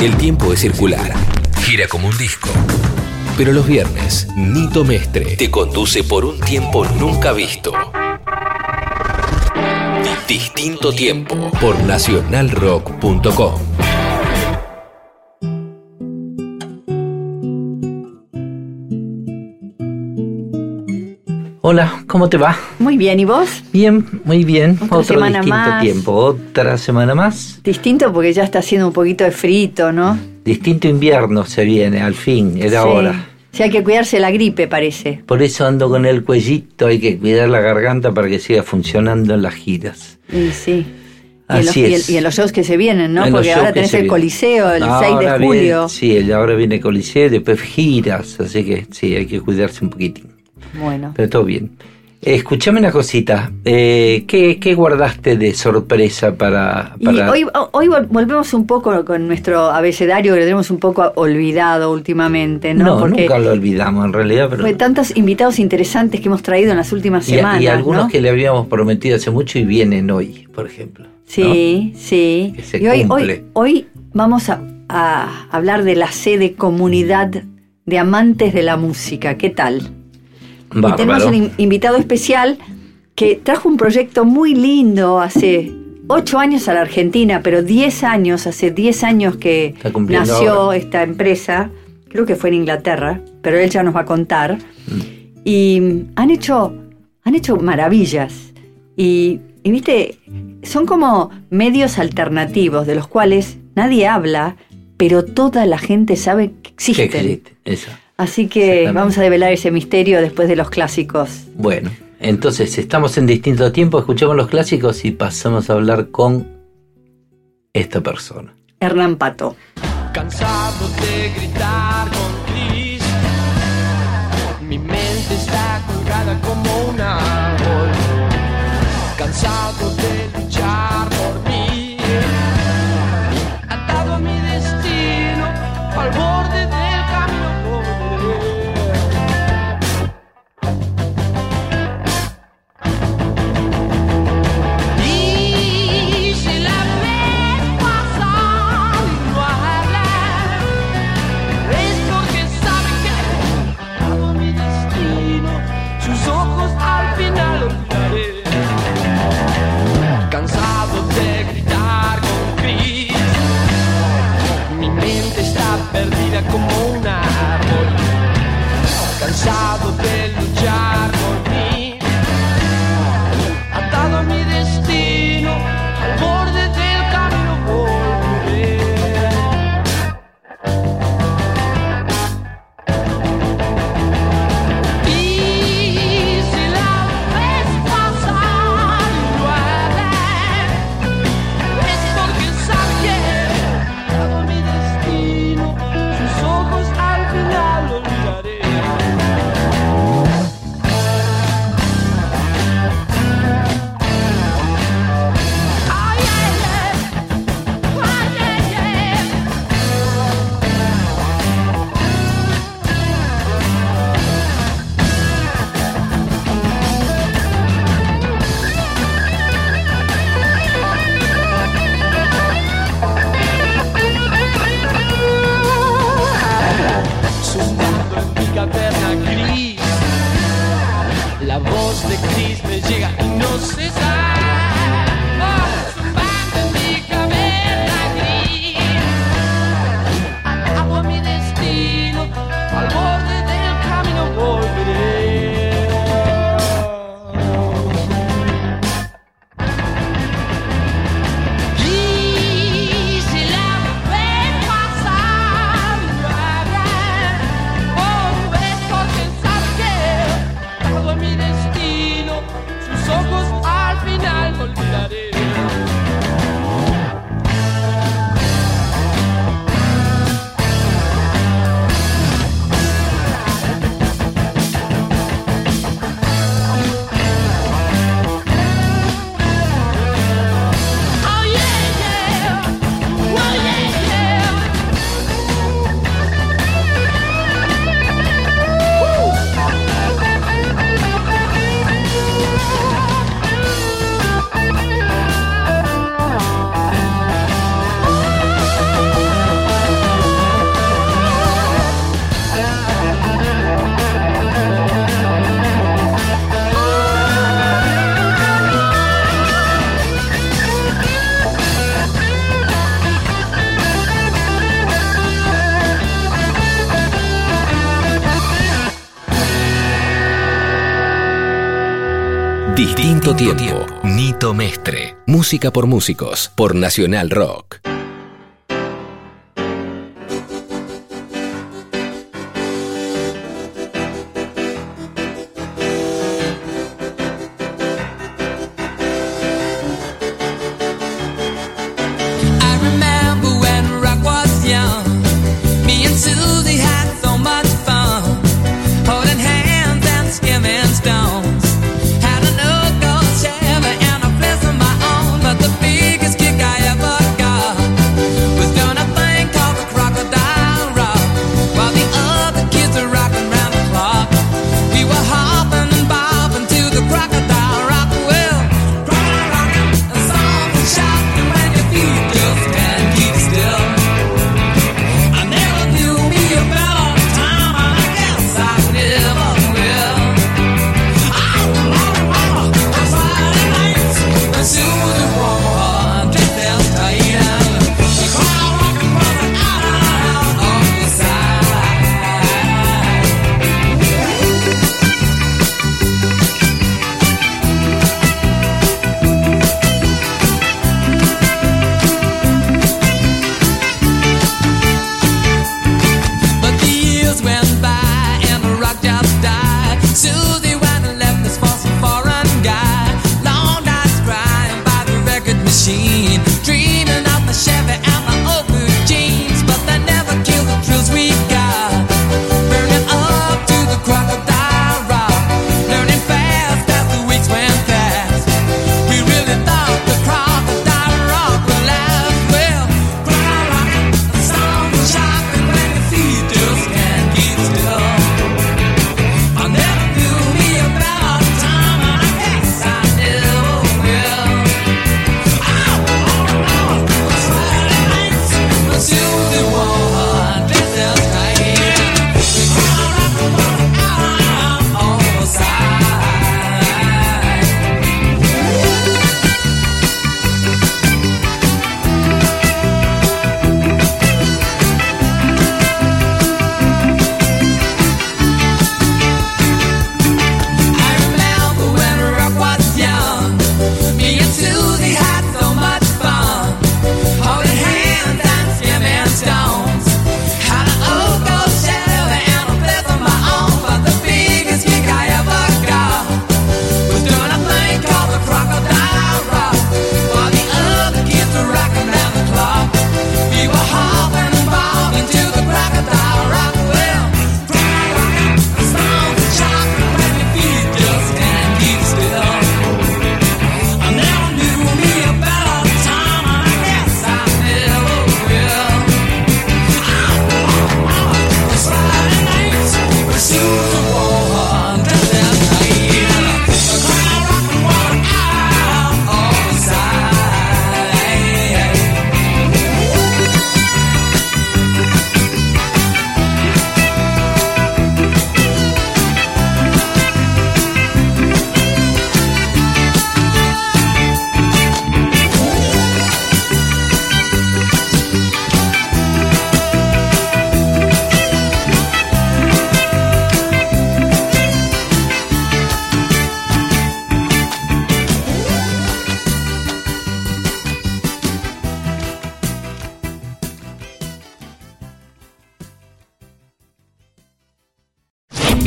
El tiempo es circular. Gira como un disco. Pero los viernes, Nito Mestre te conduce por un tiempo nunca visto. Distinto tiempo por nacionalrock.com. Hola, ¿cómo te va? Muy bien, ¿y vos? Bien, muy bien. Otra Otro semana distinto más. tiempo, otra semana más. Distinto porque ya está haciendo un poquito de frito, ¿no? Distinto invierno se viene, al fin, era Sí. hora. Sí, hay que cuidarse la gripe, parece. Por eso ando con el cuellito, hay que cuidar la garganta para que siga funcionando en las giras. Y sí. Y en, los, Así y en- es. y en los shows que se vienen, ¿no? En los Porque shows ahora que tenés se el vienen. Coliseo el 6 de Ahora viene- julio. sí, el- ahora viene Coliseo después giras, así que sí, hay que cuidarse un poquitín. Bueno. Pero todo bien. Eh, escuchame una cosita, eh, ¿qué, qué guardaste de sorpresa para...? Hoy, hoy vol- volvemos un poco con nuestro abecedario que lo tenemos un poco olvidado últimamente, ¿no? no, Porque nunca lo olvidamos en realidad, pero... fue tantos invitados interesantes que hemos traído en las últimas Y, semanas. y algunos ¿no? que le habíamos prometido hace mucho y vienen hoy, por ejemplo. ¿no? Sí, sí. Que se y hoy, hoy, cumple. hoy vamos a, a hablar de la sede comunidad de amantes de la música. ¿Qué tal? Y tenemos un in- invitado especial que trajo un proyecto muy lindo hace ocho años a la Argentina, pero 10 años, hace 10 años que nació ahora. esta empresa, creo que fue en Inglaterra, pero él ya nos va a contar. Mm. Y han hecho, han hecho maravillas. Y, y viste, son como medios alternativos de los cuales nadie habla, pero toda la gente sabe que Que existen. existe, eso. Así que vamos a develar ese misterio después de los clásicos. Bueno, entonces estamos en distinto tiempo, escuchamos los clásicos y pasamos a hablar con esta persona. Hernán Pato. Cansado de gritar con Chris Mi mente está colgada como tiempo. Nito Mestre. Música por músicos. Por Nacional Rock.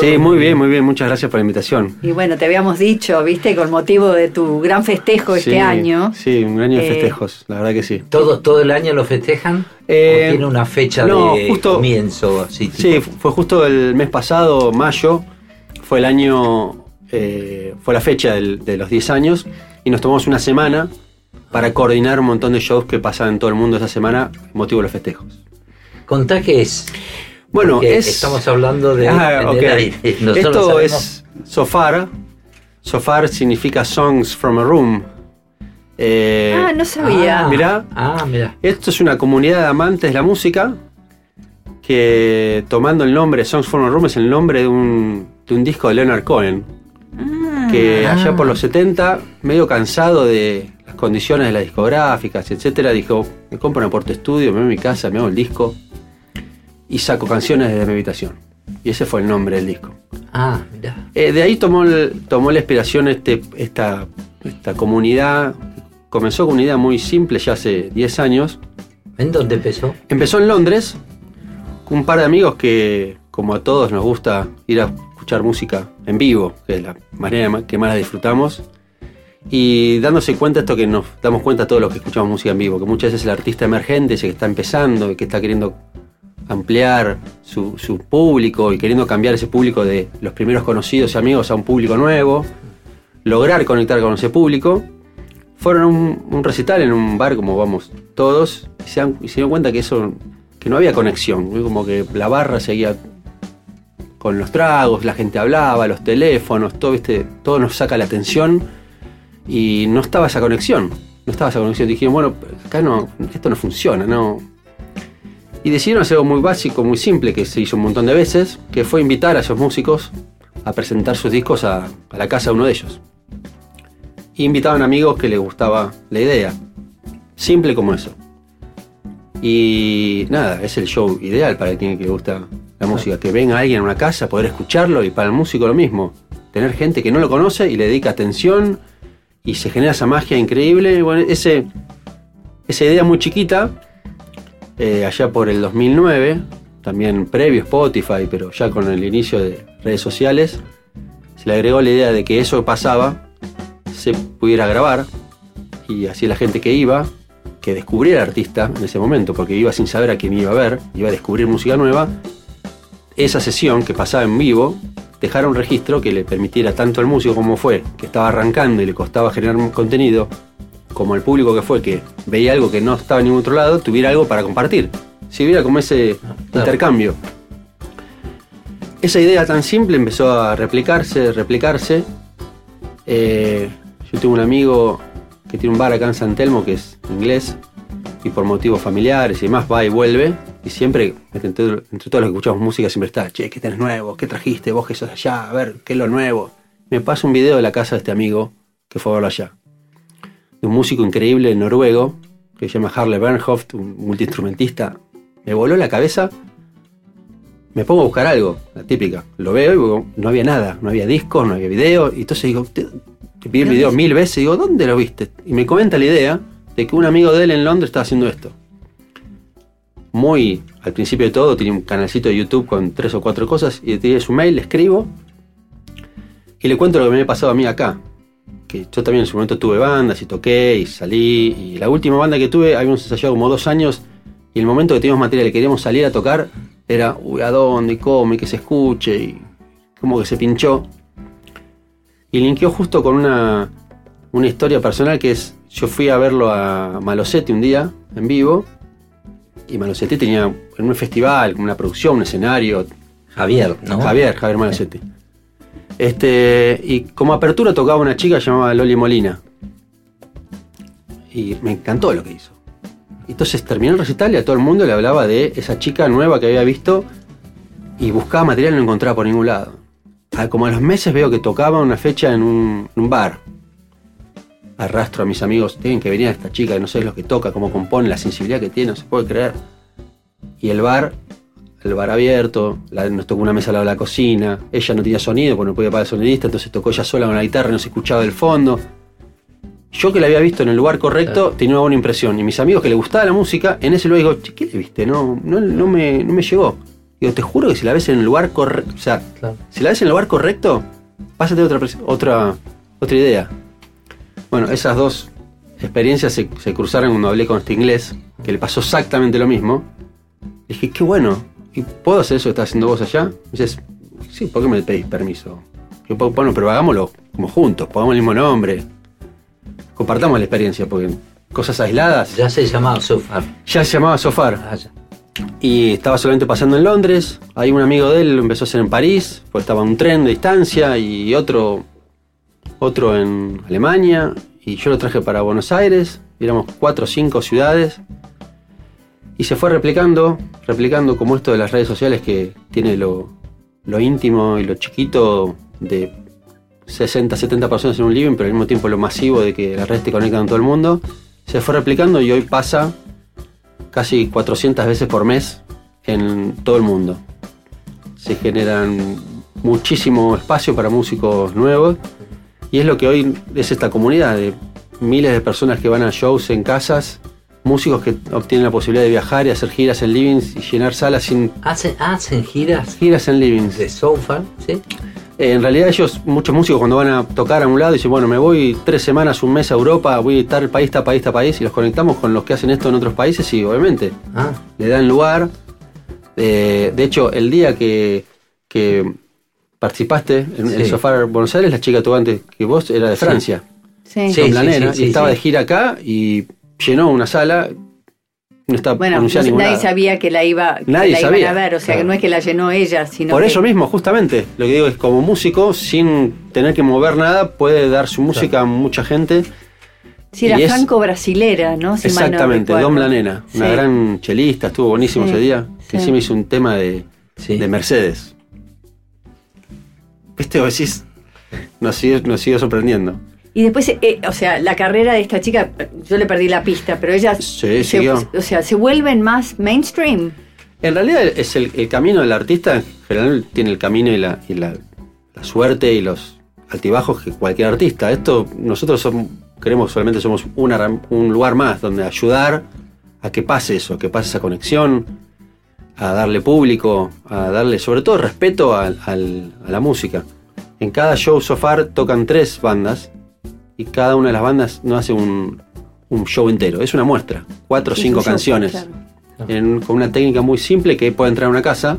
Sí, muy bien, muy bien. Muchas gracias por la invitación. Y bueno, te habíamos dicho, viste, con motivo de tu gran festejo este año. Sí, un año de eh, festejos, la verdad que sí. ¿Todo, todo el año lo festejan? Eh, tiene una fecha de comienzo? Sí, fue justo el mes pasado, mayo, fue el año, eh, fue la fecha de los 10 años y nos tomamos una semana para coordinar un montón de shows que pasan en todo el mundo esa semana, motivo de los festejos. Contá qué es. Bueno, estamos hablando de, ah, de, Esto es Sofar. Sofar significa Songs from a Room. Eh, ah, no sabía. Ah, mirá, ah, mirá. Esto es una comunidad de amantes de la música que tomando el nombre Songs from a Room es el nombre de un, de un disco de Leonard Cohen. Ah. Que allá por los 70, medio cansado de las condiciones de las discográficas, etcétera, dijo, me compro una porta estudio, me voy a mi casa, me hago el disco y saco canciones desde mi habitación. Y ese fue el nombre del disco. Ah, mira. Eh, de ahí tomó, el- tomó la inspiración este, esta, esta comunidad. Comenzó con una idea muy simple ya hace 10 años. ¿En dónde empezó? Empezó en Londres, con un par de amigos que, como a todos, nos gusta ir a escuchar música en vivo, que es la manera ma- que más la disfrutamos. Y dándose cuenta esto que nos damos cuenta todos los que escuchamos música en vivo, que muchas veces el artista emergente, ese que está empezando y que está queriendo ampliar su, su público y queriendo cambiar ese público de los primeros conocidos y amigos a un público nuevo, lograr conectar con ese público, fueron a un, recital en un bar como vamos todos y se, se dieron cuenta que eso que no había conexión, como que la barra seguía con los tragos, la gente hablaba, los teléfonos, todo, ¿viste? todo nos saca la atención y no estaba esa conexión, no estaba esa conexión. Dijeron, bueno, acá no, esto no funciona, no. Y decidieron hacer algo muy básico, muy simple, que se hizo un montón de veces, que fue invitar a esos músicos a presentar sus discos a, a la casa de uno de ellos. Y invitaban amigos que les gustaba la idea. Simple como eso. Y nada, es el show ideal para quien que le gusta la música. Que venga alguien a una casa, poder escucharlo y para el músico lo mismo. Tener gente que no lo conoce y le dedica atención y se genera esa magia increíble. Bueno, ese, esa idea muy chiquita, eh, allá por el 2009, también previo Spotify, pero ya con el inicio de redes sociales, se le agregó la idea de que eso pasaba se pudiera grabar y así la gente que iba, que descubriera al artista en ese momento, porque iba sin saber a quién iba a ver, iba a descubrir música nueva, esa sesión que pasaba en vivo, dejara un registro que le permitiera tanto al músico como fue, que estaba arrancando y le costaba generar contenido, como al público que fue, que veía algo que no estaba en ningún otro lado, tuviera algo para compartir. Si hubiera como ese intercambio. Esa idea tan simple empezó a replicarse, replicarse. Eh, yo tengo un amigo que tiene un bar acá en San Telmo que es inglés y por motivos familiares y demás va y vuelve. Y siempre, entre, entre todos los que escuchamos música, siempre está, che, ¿qué tenés nuevo? ¿Qué trajiste? Vos que sos allá, a ver, ¿qué es lo nuevo? Me pasa un video de la casa de este amigo que fue a verlo allá. De un músico increíble noruego que se llama Harle Bernhoft, un multiinstrumentista. Me voló la cabeza. Me pongo a buscar algo, la típica. Lo veo y digo, no había nada, no había discos, no había video. Y entonces digo, te, te pide el video mil veces y digo, ¿dónde lo viste? Y me comenta la idea de que un amigo de él en Londres estaba haciendo esto. Muy al principio de todo, tenía un canalcito de YouTube con tres o cuatro cosas y tiene su mail, le escribo y le cuento lo que me había pasado a mí acá. Que yo también en su momento tuve bandas y toqué y salí. Y la última banda que tuve, habíamos ensayado como dos años y el momento que teníamos material y queríamos salir a tocar era, uy, ¿a dónde? ¿Cómo? Y que se escuche. Y como que se pinchó. Y linkeó justo con una, una historia personal que es, yo fui a verlo a Malosetti un día, en vivo, y Malosetti tenía en un festival, una producción, un escenario, Javier, ¿no? Javier, Javier Malosetti. Este, y como apertura tocaba una chica llamada Loli Molina. Y me encantó lo que hizo. Entonces terminó el recital y a todo el mundo le hablaba de esa chica nueva que había visto y buscaba material y no encontraba por ningún lado. Como a los meses veo que tocaba una fecha en un, en un bar. Arrastro a mis amigos, tienen que venir a esta chica, no sé lo que toca, cómo compone, la sensibilidad que tiene, no se puede creer. Y el bar, el bar abierto, la- nos tocó una mesa al lado de la cocina, ella no tenía sonido porque no podía pagar el sonidista, entonces tocó ella sola con la guitarra y no se escuchaba del fondo. Yo que la había visto en el lugar correcto tenía una buena impresión. Y mis amigos que le gustaba la música, en ese lugar digo, "Che, ¿qué le viste? No, no, no, me, no me llegó. Digo, te juro que si la ves en el lugar correcto, o sea, Claro. si la ves en el lugar correcto, tener otra, otra, otra idea. Bueno, esas dos experiencias se, se cruzaron cuando hablé con este inglés, que le pasó exactamente lo mismo. Le dije, qué bueno, ¿y puedo hacer eso que estás haciendo vos allá? Me dices, sí, ¿por qué me pedís permiso? Yo, "Pues, bueno, pero hagámoslo como juntos, pongamos el mismo nombre. Compartamos la experiencia, porque cosas aisladas. Ya se llamaba Sofar. Ya se llamaba Sofar. Ah, ya. Y estaba solamente pasando en Londres. Hay un amigo de él lo empezó a hacer en París, pues estaba un tren de distancia y otro otro en Alemania, y yo lo traje para Buenos Aires, y éramos cuatro o cinco ciudades, y se fue replicando, replicando como esto de las redes sociales que tiene lo, lo íntimo y lo chiquito de 60, 70 personas en un living, pero al mismo tiempo lo masivo de que las redes te conectan con todo el mundo, se fue replicando y hoy pasa casi 400 veces por mes en todo el mundo. Se generan muchísimo espacio para músicos nuevos y es lo que hoy es esta comunidad de miles de personas que van a shows en casas, músicos que obtienen la posibilidad de viajar y hacer giras en livings y llenar salas sin ¿Hacen, hacen giras giras en livings. de sofa? ¿Sí? Eh, en realidad ellos, muchos músicos cuando van a tocar a un lado dicen, bueno, me voy tres semanas, un mes a Europa, voy a estar país a país a país y los conectamos con los que hacen esto en otros países y obviamente Ah, le dan lugar. Eh, de hecho, el día que, que participaste en el Sí. Sofá Buenos Aires, la chica tuvo antes que vos era de Sí. Francia, Sí. Sí. nena, sí, y estaba sí. de gira acá y llenó una sala. No está Bueno, no- ningún nadie lado. sabía que la iba, que Nadie la iban sabía. a ver, o sea que no es que la llenó ella, sino Por que- eso mismo, justamente, lo que digo es como músico, sin tener que mover nada, puede dar su música a mucha gente. Sí, era franco-brasilera, ¿no? Si no Exactamente, recuerdo. Dom La Nena, una Sí. gran chelista, estuvo buenísimo Sí, ese día. Que sí. encima hizo un tema de, sí. de Mercedes. ¿Viste? Vos decís, nos sigue, nos sigue sorprendiendo. Y después, eh, o sea, la carrera de esta chica, yo le perdí la pista, pero ella Sí, se, o sea, se vuelven más mainstream. En realidad es el, el camino del artista, en general tiene el camino y la, y la, la suerte y los altibajos que cualquier artista. Esto nosotros somos, creemos solamente somos una un lugar más donde ayudar a que pase eso, a que pase esa conexión, a darle público, a darle sobre todo respeto al- al- a la música. En cada show so far tocan tres bandas y cada una de las bandas no hace un, un show entero, es una muestra, cuatro o cinco show, canciones claro. en- con una técnica muy simple que puede entrar a una casa.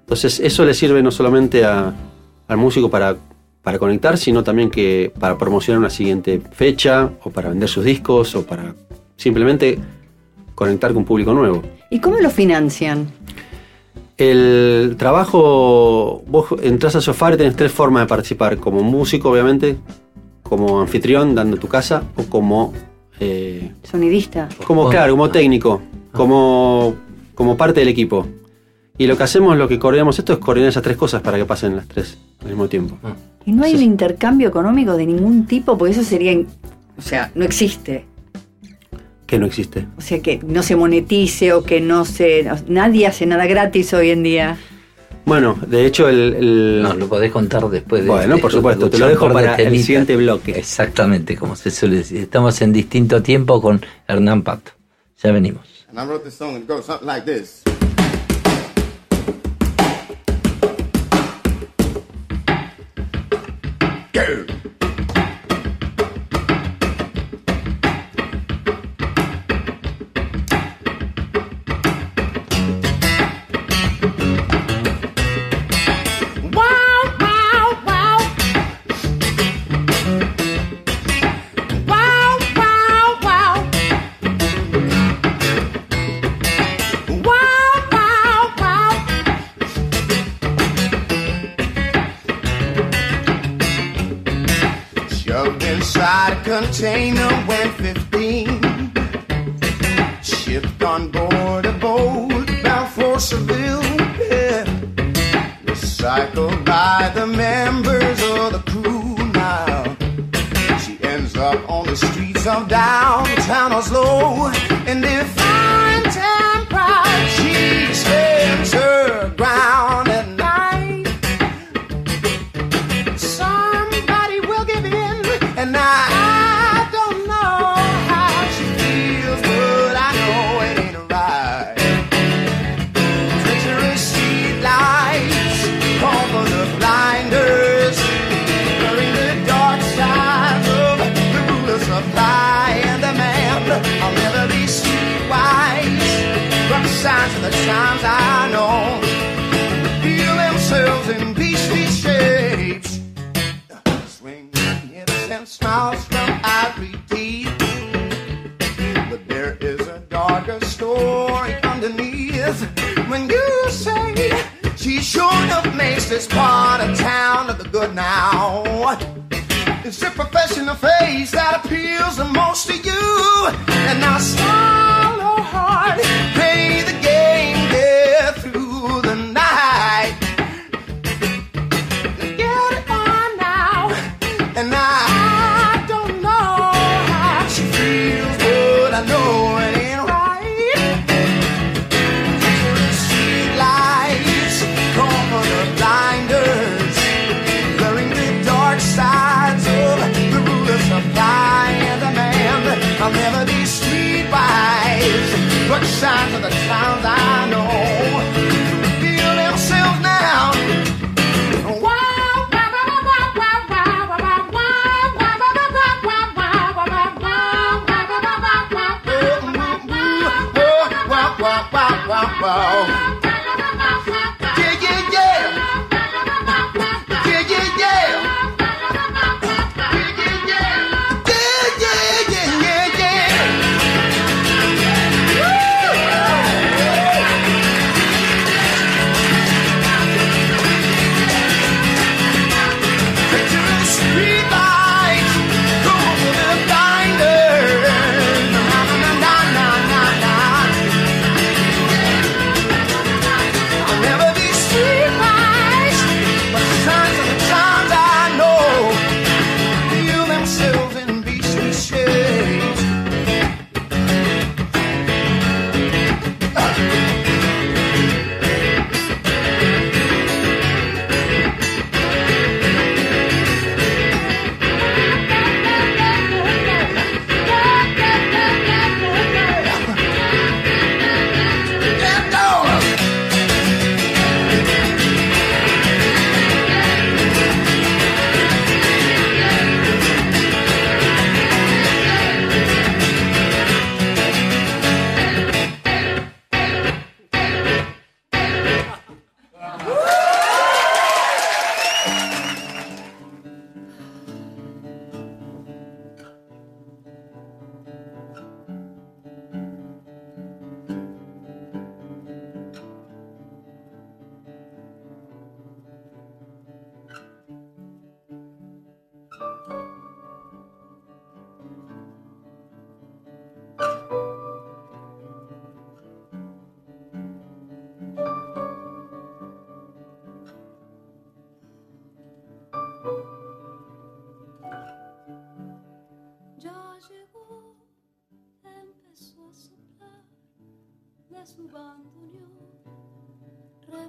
Entonces eso le sirve no solamente a- al músico para, para conectar, sino también que para promocionar una siguiente fecha o para vender sus discos o para simplemente conectar con un público nuevo. ¿Y cómo lo financian? El trabajo, vos entras a Sofar y tenés tres formas de participar, como músico obviamente, como anfitrión dando tu casa o como... eh, Sonidista. Como, claro, como ah. técnico, como, como parte del equipo. Y lo que hacemos, lo que coordinamos esto es coordinar esas tres cosas para que pasen las tres al mismo tiempo. ¿Y no hay un intercambio económico de ningún tipo? Porque eso sería. O sea, no existe. Que no existe. O sea, que no se monetice o que no se. Nadie hace nada gratis hoy en día. Bueno, de hecho, el. el- No, lo podés contar después de Bueno, de por supuesto, te lo dejo par de para el siguiente bloque. Exactamente, como se suele decir. Estamos en distinto tiempo con Hernán Pato. Ya venimos. And I wrote this song and it goes something like this. Go.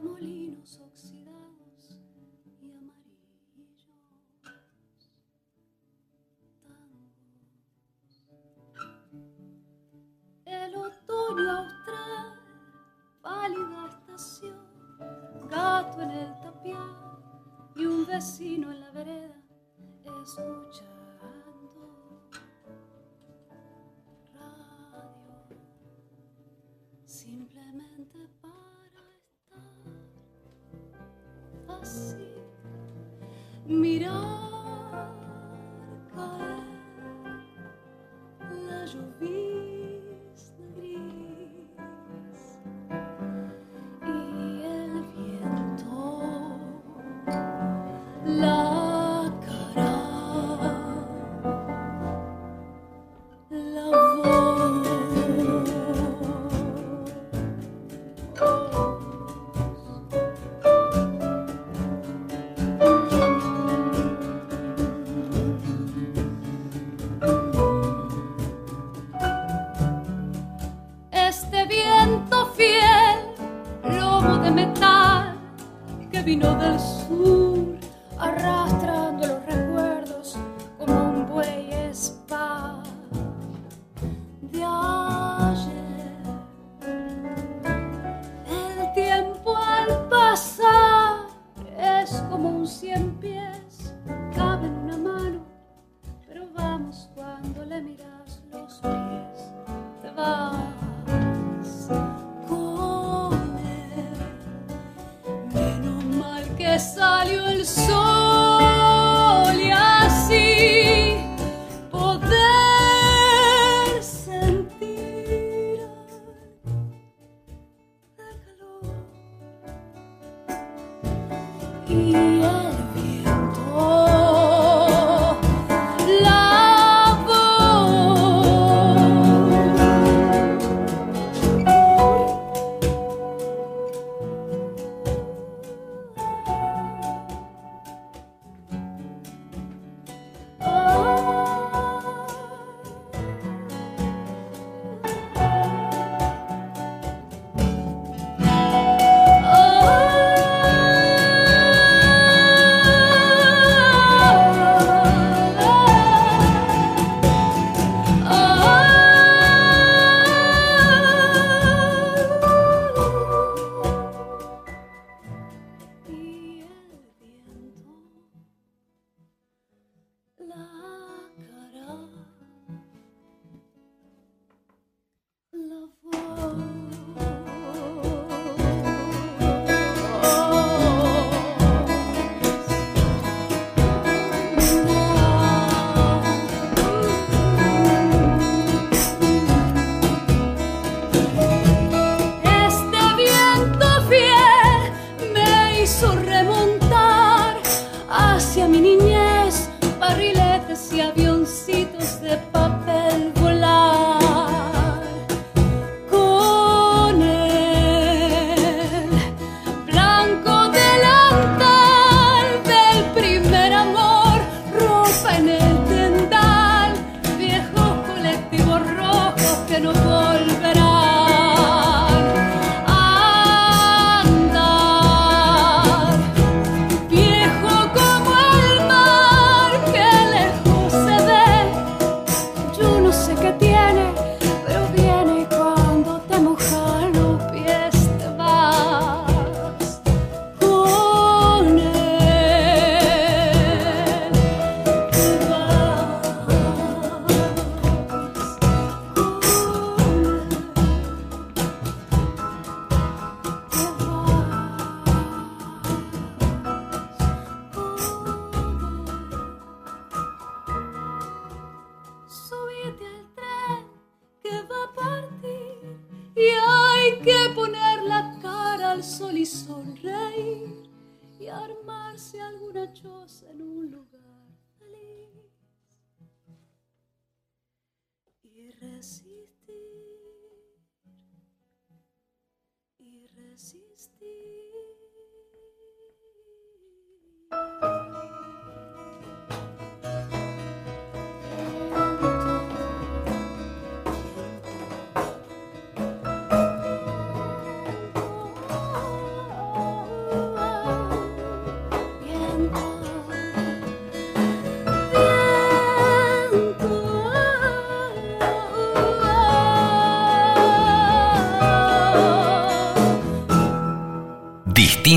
molinos oxidados y amarillos, tangos. El otoño austral, pálida estación, gato en el tapial y un vecino en la vereda escucha. simplemente mirar cair la lluvia. vino del sur arrastrando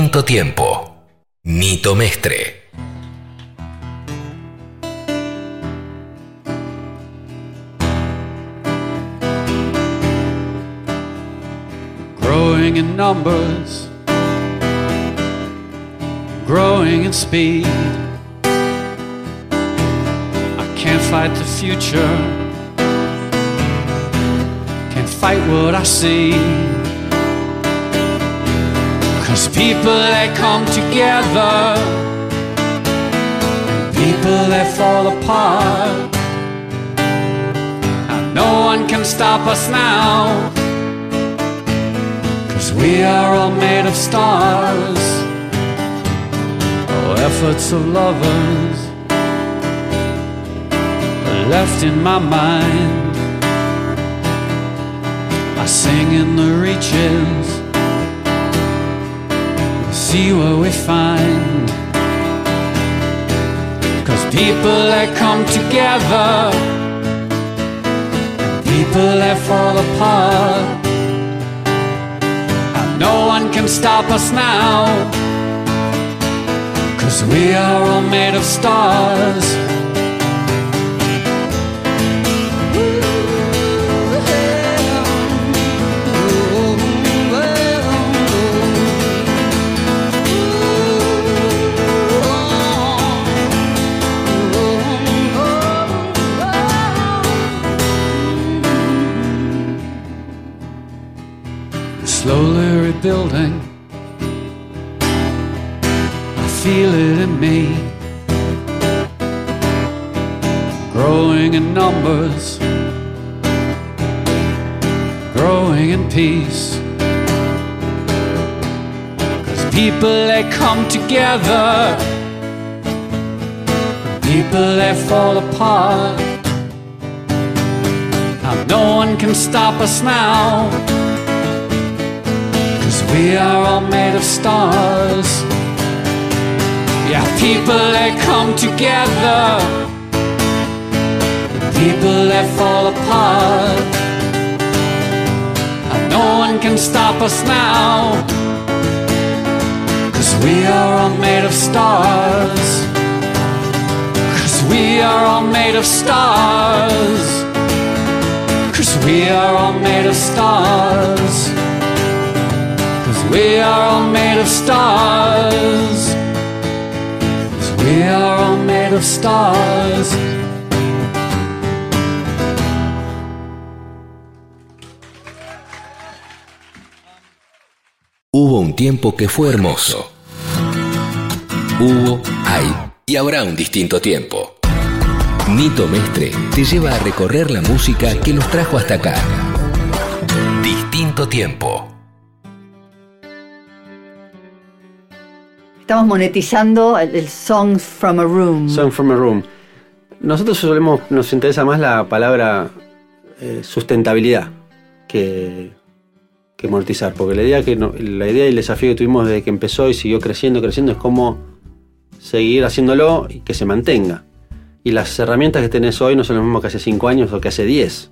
Distinto tiempo. Nito Mestre. growing in numbers, growing in speed. I can't fight the future, can't fight what I see. Cause people that come together, and people that fall apart. And no one can stop us now. Cause we are all made of stars. Oh, efforts of lovers left in my mind. I sing in the reaches, see what we find. Cause people that come together, and people that fall apart. And no one can stop us now. Cause we are all made of stars. In. Growing in peace. Cause people they come together. People they fall apart. Now no one can stop us now. Cause we are all made of stars. Yeah, people that come together, people that fall apart. And no one can stop us now. Cause we are all made of stars. Cause we are all made of stars. Cause we are all made of stars. Cause we are all made of stars. Cause we are all made of stars. Hubo un tiempo que fue hermoso. Hubo, hay y habrá un distinto tiempo. Nito Mestre te lleva a recorrer la música que nos trajo hasta acá. Distinto tiempo. Estamos monetizando el, el Songs from a Room. Song from a Room. Nosotros solemos, nos interesa más la palabra eh, sustentabilidad que, que monetizar, porque la idea, que la idea y el desafío que tuvimos desde que empezó y siguió creciendo, creciendo, es cómo seguir haciéndolo y que se mantenga. Y las herramientas que tenés hoy no son las mismas que hace 5 años o que hace 10.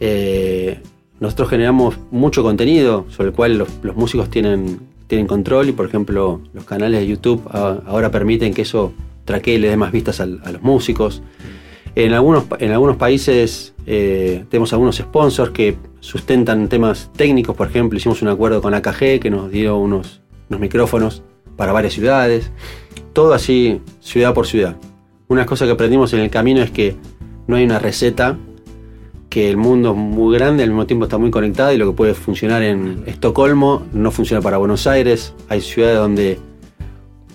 Eh, nosotros generamos mucho contenido sobre el cual los, músicos tienen, tienen control y por ejemplo los canales de YouTube ahora permiten que eso traquee y le dé más vistas a, los músicos. En algunos, en algunos países eh, tenemos algunos sponsors que sustentan temas técnicos, por ejemplo hicimos un acuerdo con AKG que nos dio unos, unos micrófonos para varias ciudades, todo así ciudad por ciudad. Una cosa que aprendimos en el camino es que no hay una receta que el mundo es muy grande, al mismo tiempo está muy conectado y lo que puede funcionar en Estocolmo no funciona para Buenos Aires. Hay ciudades donde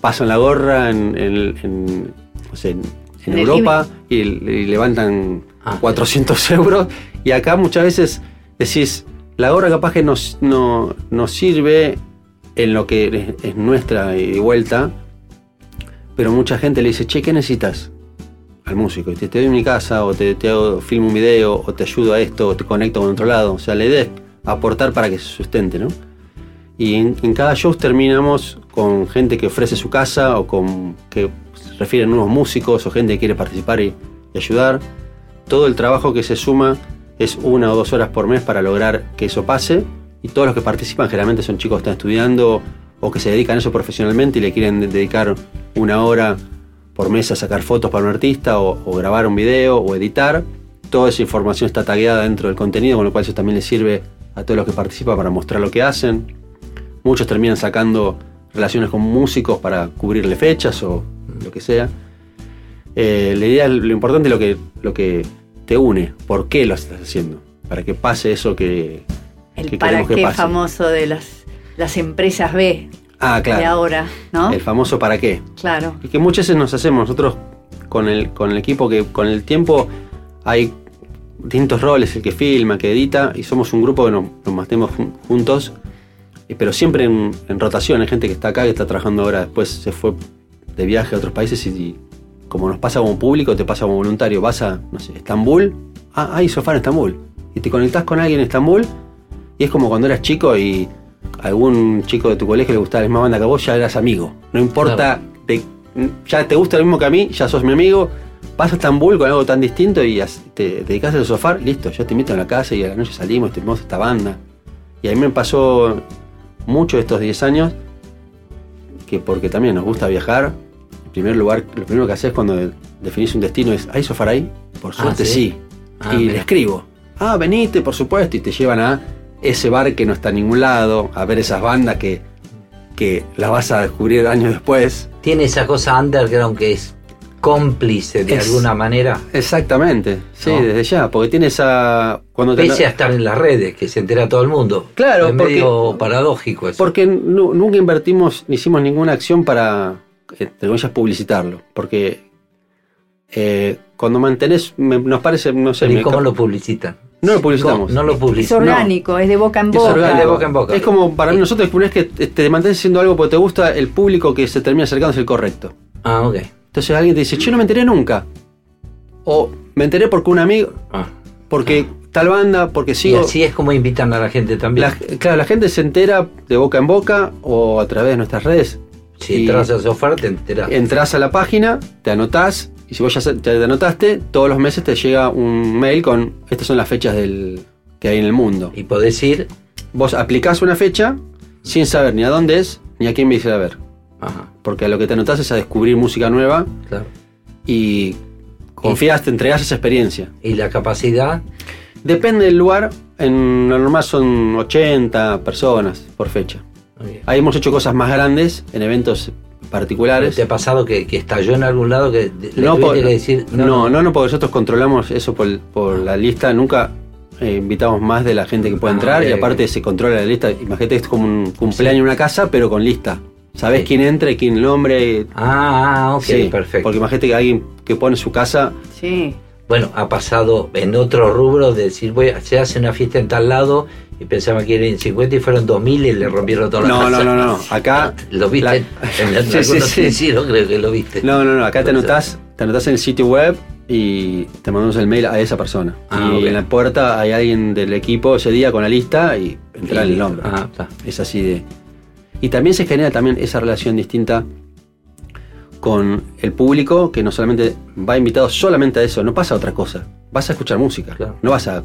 pasan la gorra en, en- Europa y, y levantan Ah. 400 euros. Y acá muchas veces decís, la gorra capaz que nos, no, nos sirve en lo que es, es nuestra y vuelta, pero mucha gente le dice, che, ¿qué necesitas? Al músico, te, te doy mi casa, o te, te hago, filmo un video, o te ayudo a esto, o te conecto con otro lado. O sea, la idea es aportar para que se sustente, ¿no? Y en, cada show terminamos con gente que ofrece su casa o con que refieren nuevos músicos o gente que quiere participar y ayudar. Todo el trabajo que se suma es una o dos horas por mes para lograr que eso pase. Y todos los que participan generalmente son chicos que están estudiando o que se dedican a eso profesionalmente y le quieren de- dedicar una hora por mes a sacar fotos para un artista o, grabar un video o editar. Toda esa información está tagueada dentro del contenido, con lo cual eso también les sirve a todos los que participan para mostrar lo que hacen. Muchos terminan sacando relaciones con músicos para cubrirle fechas o lo que sea. Eh, la idea, lo importante lo que, lo que te une, por qué lo estás haciendo, para que pase eso que, El que para que qué pase. famoso de las, las empresas B Ah, de claro. ahora, ¿no? El famoso para qué. Claro. Y que muchas veces nos hacemos nosotros con el, con el equipo que con el tiempo hay distintos roles, el que filma, que edita, y somos un grupo que nos, nos jun- juntos, eh, pero siempre en, en rotación. Hay gente que está acá, que está trabajando ahora, después se fue de viaje a otros países y, y como nos pasa como público, te pasa como voluntario. Vas a, no sé, Estambul, ah, hay sofá en Estambul. Y te conectás con alguien en Estambul, y es como cuando eras chico y algún chico de tu colegio le gustaba la misma banda que a vos, ya eras amigo. No importa, te- ya te gusta lo mismo que a mí, ya sos mi amigo. Vas a Estambul con algo tan distinto y te, te dedicas al sofá, listo, yo te invito a la casa y a la noche salimos, te vemos esta banda. Y a mí me pasó mucho estos 10 años que porque también nos gusta viajar, primer lugar, lo primero que haces cuando definís un destino es, ¿hay sofá ahí? Por Ah, suerte ¿sí? sí. Ah, y mira. le escribo, ah, venite, por supuesto, y te llevan a ese bar que no está en ningún lado, a ver esas bandas que, que las vas a descubrir años después. Tiene esa cosa underground que es cómplice de Es- alguna manera, Exactamente, sí, No. desde ya, porque tiene esa... Cuando te- pese a estar en las redes, que se entera todo el mundo. Claro, es porque- medio paradójico eso. Porque nu- nunca invertimos, ni hicimos ninguna acción para, entre comillas, publicitarlo. Porque eh, cuando mantenés, me- nos parece, no sé, ¿Y me- cómo lo publicitan? no lo publicitamos. No lo Es publicitan. orgánico, es de boca en Es boca. orgánico. de boca en boca. Es como para mí nosotros una vez que te mantienes haciendo algo porque te gusta, el público que se termina acercando es el correcto. Ah, ok. Entonces alguien te dice, yo no me enteré nunca. O me enteré porque un amigo, Ah. porque tal banda, porque Y sigo. así es como invitan a la gente también. La- claro, la gente se entera de boca en boca o a través de nuestras redes. Si entras a sofá, te enteras. Entrás a la página, te anotás, y si vos ya te anotaste, todos los meses te llega un mail con estas son las fechas del, que hay en el mundo. Y podés ir. Vos aplicás una fecha sin saber ni a dónde es, ni a quién vais a ver. Ajá, Porque a lo que te anotás es a descubrir música nueva claro. y confías, te entregás esa experiencia. Y la capacidad, Depende del lugar, en lo normal son 80 personas por fecha. Ahí hemos hecho cosas más grandes en eventos particulares. ¿te ha pasado que, que estalló en algún lado que le No, por- que decir? no, no, no, porque nosotros controlamos eso por, por la lista. Nunca eh, invitamos más de la gente que puede Ah, entrar y aparte se controla la lista. Imagínate que es como un cumpleaños en una casa, pero con lista. Sabes Sí. quién entra y quién el nombre. Ah, ah, ok, Sí, perfecto. Porque imagínate que alguien que pone su casa. Sí. Bueno, ha pasado en otro rubro de decir, voy, se hace una fiesta en tal lado y pensaba que eran 50 y fueron 2000 y le rompieron toda la No, casa. no, no, no. Acá. ¿Lo viste? la- en, en Sí, sí, sí. no creo que lo viste. No, no, no. Acá te anotás, te anotás en el sitio web y te mandamos el mail a esa persona. Ah, y en la puerta hay alguien del equipo ese día con la lista y entra el nombre. Ah. Es así de. Y también se genera también esa relación distinta con el público que no solamente va invitado solamente a eso, no pasa a otra cosa. Vas a escuchar música, Claro. no vas a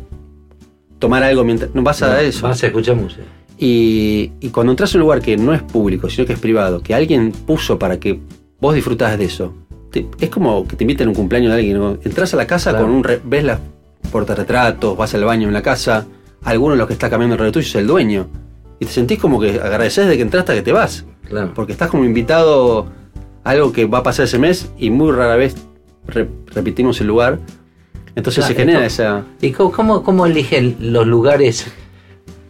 tomar algo mientras. No vas a No, eso. Vas a escuchar música. Y, y cuando entras a un lugar que no es público, sino que es privado, que alguien puso para que vos disfrutás de eso, te- es como que te inviten a un cumpleaños de alguien. ¿no? Entras a la casa Claro. con un. re- ves las portarretratos, vas al baño en la casa, alguno de los que está cambiando alrededor tuyo es el dueño. Y te sentís como que agradeces de que entraste a que te vas. Claro. Porque estás como invitado algo que va a pasar ese mes y muy rara vez re- repetimos el lugar. Entonces Claro, se genera esa. ¿Y cómo, cómo, eligen los lugares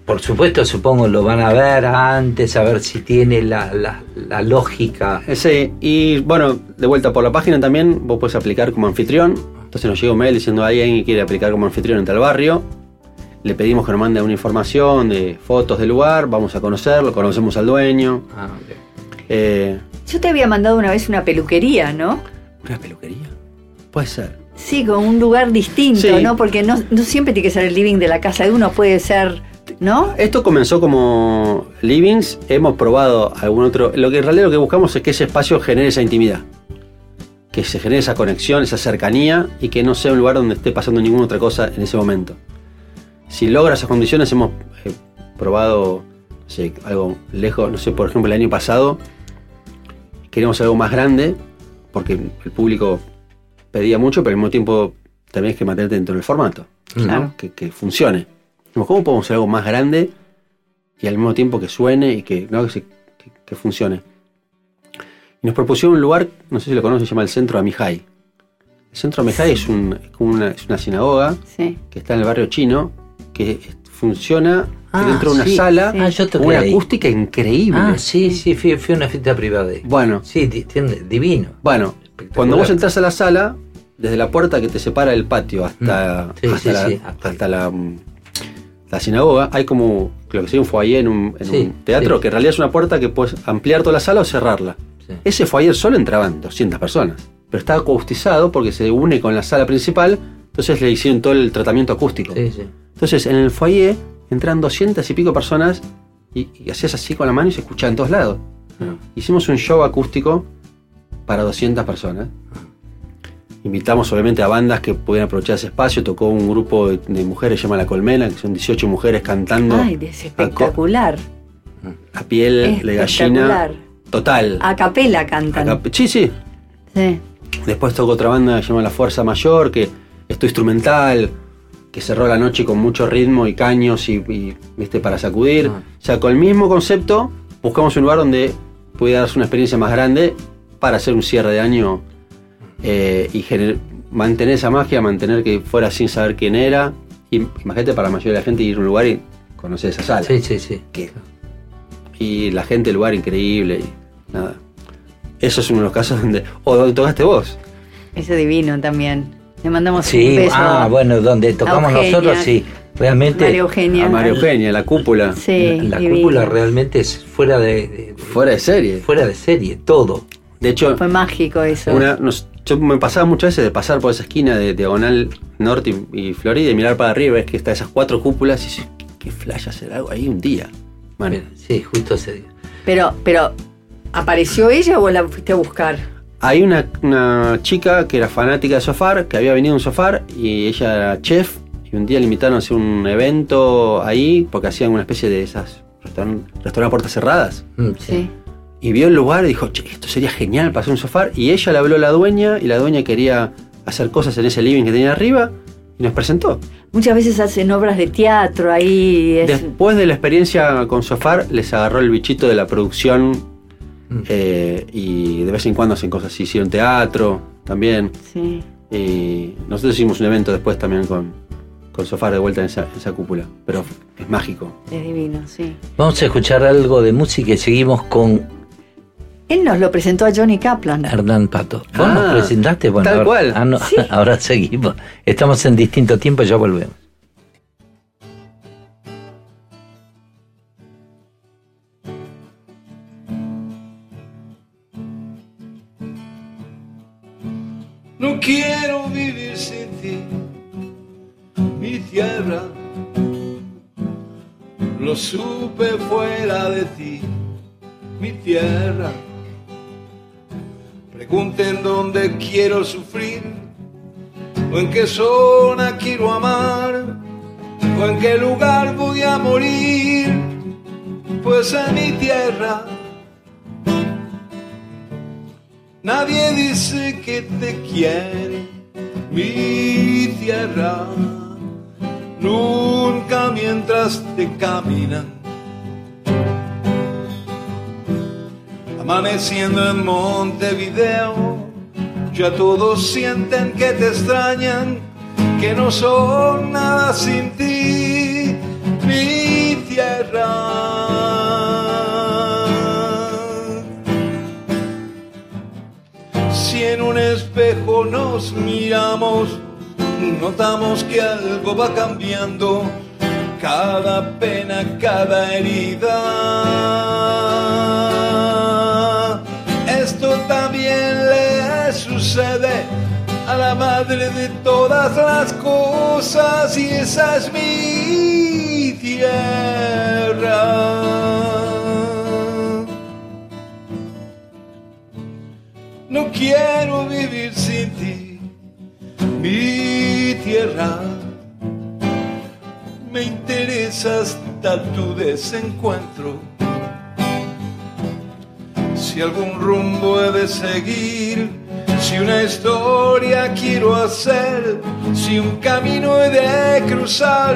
por supuesto, supongo lo van a ver antes, a ver si tiene la, la- la lógica. Sí, y bueno, de vuelta por la página también, vos puedes aplicar como anfitrión. Entonces nos llega un mail diciendo hay alguien que quiere aplicar como anfitrión en tal barrio. Le pedimos que nos mande una información de fotos del lugar, vamos a conocerlo, conocemos al dueño. Ah, ok. Eh, Yo te había mandado una vez una peluquería, ¿no? ¿Una peluquería? Puede ser. Sí, con un lugar distinto, Sí. ¿no? Porque no, no siempre tiene que ser el living de la casa de uno, puede ser, ¿no? Esto comenzó como livings, hemos probado algún otro. Lo que en realidad lo que buscamos es que ese espacio genere esa intimidad. Que se genere esa conexión, esa cercanía y que no sea un lugar donde esté pasando ninguna otra cosa en ese momento. Si logra esas condiciones, hemos eh, probado no sé, algo lejos, no sé, por ejemplo, el año pasado queríamos algo más grande porque el público pedía mucho, pero al mismo tiempo también hay que mantenerte dentro del formato. Claro. Que, que funcione. ¿Cómo podemos hacer algo más grande y al mismo tiempo que suene y que, ¿no? que, se- que- que funcione? Y nos propusieron un lugar, no sé si lo conoces, se llama el Centro Amijay. El Centro Amijay es, un- es una, es una sinagoga Sí. que está en el barrio chino, que funciona Ah, dentro de una sí. sala Ah, yo con toqué una ahí. acústica increíble. Ah, sí, sí, fui, fui a una fiesta privada. ahí. Bueno, Sí, divino. bueno, cuando vos entras a la sala, desde la puerta que te separa del patio hasta, Mm. Sí, hasta, sí, la, sí, hasta hasta la, mm, la sinagoga, hay como lo que sería un foyer en un, en Sí, un teatro, sí. que en realidad es una puerta que puedes ampliar toda la sala o cerrarla. Sí. Ese foyer solo entraban 200 personas, pero está acustizado porque se une con la sala principal, entonces le hicieron todo el tratamiento acústico. Sí, sí. Entonces en el foyer entran 200 y pico personas y, y hacías así con la mano y se escuchaba en todos lados. Ah. Hicimos un show acústico para 200 personas. Invitamos obviamente a bandas que pudieran aprovechar ese espacio. Tocó un grupo de, de mujeres, se llama La Colmena, que son 18 mujeres cantando Ay, es espectacular. a piel de gallina. Espectacular. Total. A capela cantan. Sí, sí. Sí. Después tocó otra banda que se llama La Fuerza Mayor, que esto instrumental, que cerró la noche con mucho ritmo y caños y, y, viste para sacudir. Ah. O sea, con el mismo concepto, buscamos un lugar donde pudiera darse una experiencia más grande para hacer un cierre de año eh, y gener- mantener esa magia, mantener que fuera sin saber quién era. Y imagínate para la mayoría de la gente ir a un lugar y conocer esa sala. Sí, sí, sí. Que- Y la gente, el lugar increíble y nada. Eso es uno de los casos donde. O donde tocaste vos. Ese divino también. Le mandamos un Sí, beso. ah, bueno, donde tocamos Eugenia. nosotros, sí. Realmente. María Eugenia. A María Eugenia, la cúpula. Sí, La, cúpula realmente es fuera de, de- Fuera de serie. fuera de serie, todo. De hecho, Fue mágico eso. una, nos- yo me pasaba muchas veces de pasar por esa esquina de Diagonal Norte y, y Florida y mirar para arriba, ves que está esas cuatro cúpulas y dices, qué flash hacer algo ahí un día. Bueno, Sí, justo ese día. Pero, pero, ¿apareció ella o la fuiste a buscar? Hay una, una chica que era fanática de Sofar, que había venido a un Sofar y ella era chef y un día le invitaron a hacer un evento ahí porque hacían una especie de esas restaurantes restaurant a puertas cerradas. Mm, Sí. Y vio el lugar y dijo, che, esto sería genial para hacer un sofá. Y ella le habló a la dueña y la dueña quería hacer cosas en ese living que tenía arriba y nos presentó. Muchas veces hacen obras de teatro ahí. es- Después de la experiencia con Sofar, les agarró el bichito de la producción Mm. eh, y de vez en cuando hacen cosas así. Hicieron teatro también. Sí. Y nosotros hicimos un evento después también con, con Sofar de vuelta en esa, en esa cúpula. Pero es mágico. Es divino, sí. Vamos a escuchar algo de música y seguimos con Él nos lo presentó a Johnny Kaplan. Hernán Pato. ¿Vos Ah, nos presentaste? Bueno, tal ahora, cual. ah, no, Sí. ahora seguimos. Estamos en distinto tiempo, ya volvemos. Quiero vivir sin ti, mi tierra. Lo supe fuera de ti, mi tierra. Pregunten dónde quiero sufrir, o en qué zona quiero amar, o en qué lugar voy a morir, pues en mi tierra. Nadie dice que te quiere, mi tierra. Nunca mientras te caminan. Amaneciendo en Montevideo, ya todos sienten que te extrañan, que no son nada sin ti, mi tierra. En un espejo nos miramos, notamos que algo va cambiando, cada pena, cada herida. Esto también le sucede a la madre de todas las cosas y esa es mi tierra. No quiero vivir sin ti, mi tierra. Me interesa hasta tu desencuentro. Si algún rumbo he de seguir, si una historia quiero hacer, si un camino he de cruzar,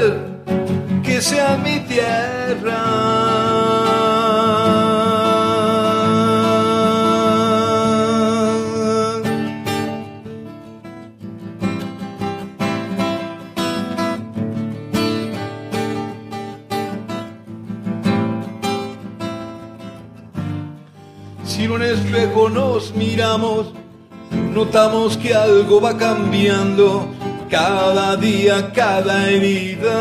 que sea mi tierra. Espejo nos miramos, notamos que algo va cambiando cada día, cada herida.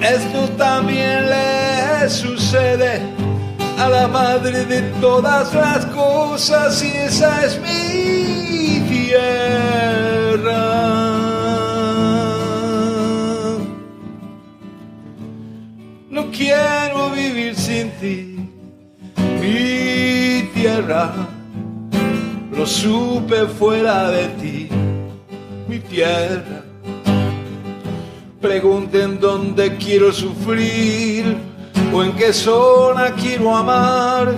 Esto también le sucede a la madre de todas las cosas y esa es mi tierra. No quiero vivir sin ti, mi tierra. Lo supe fuera de ti, mi tierra. Pregunten dónde quiero sufrir, o en qué zona quiero amar,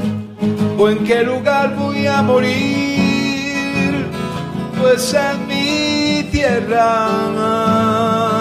o en qué lugar voy a morir. Pues en mi tierra,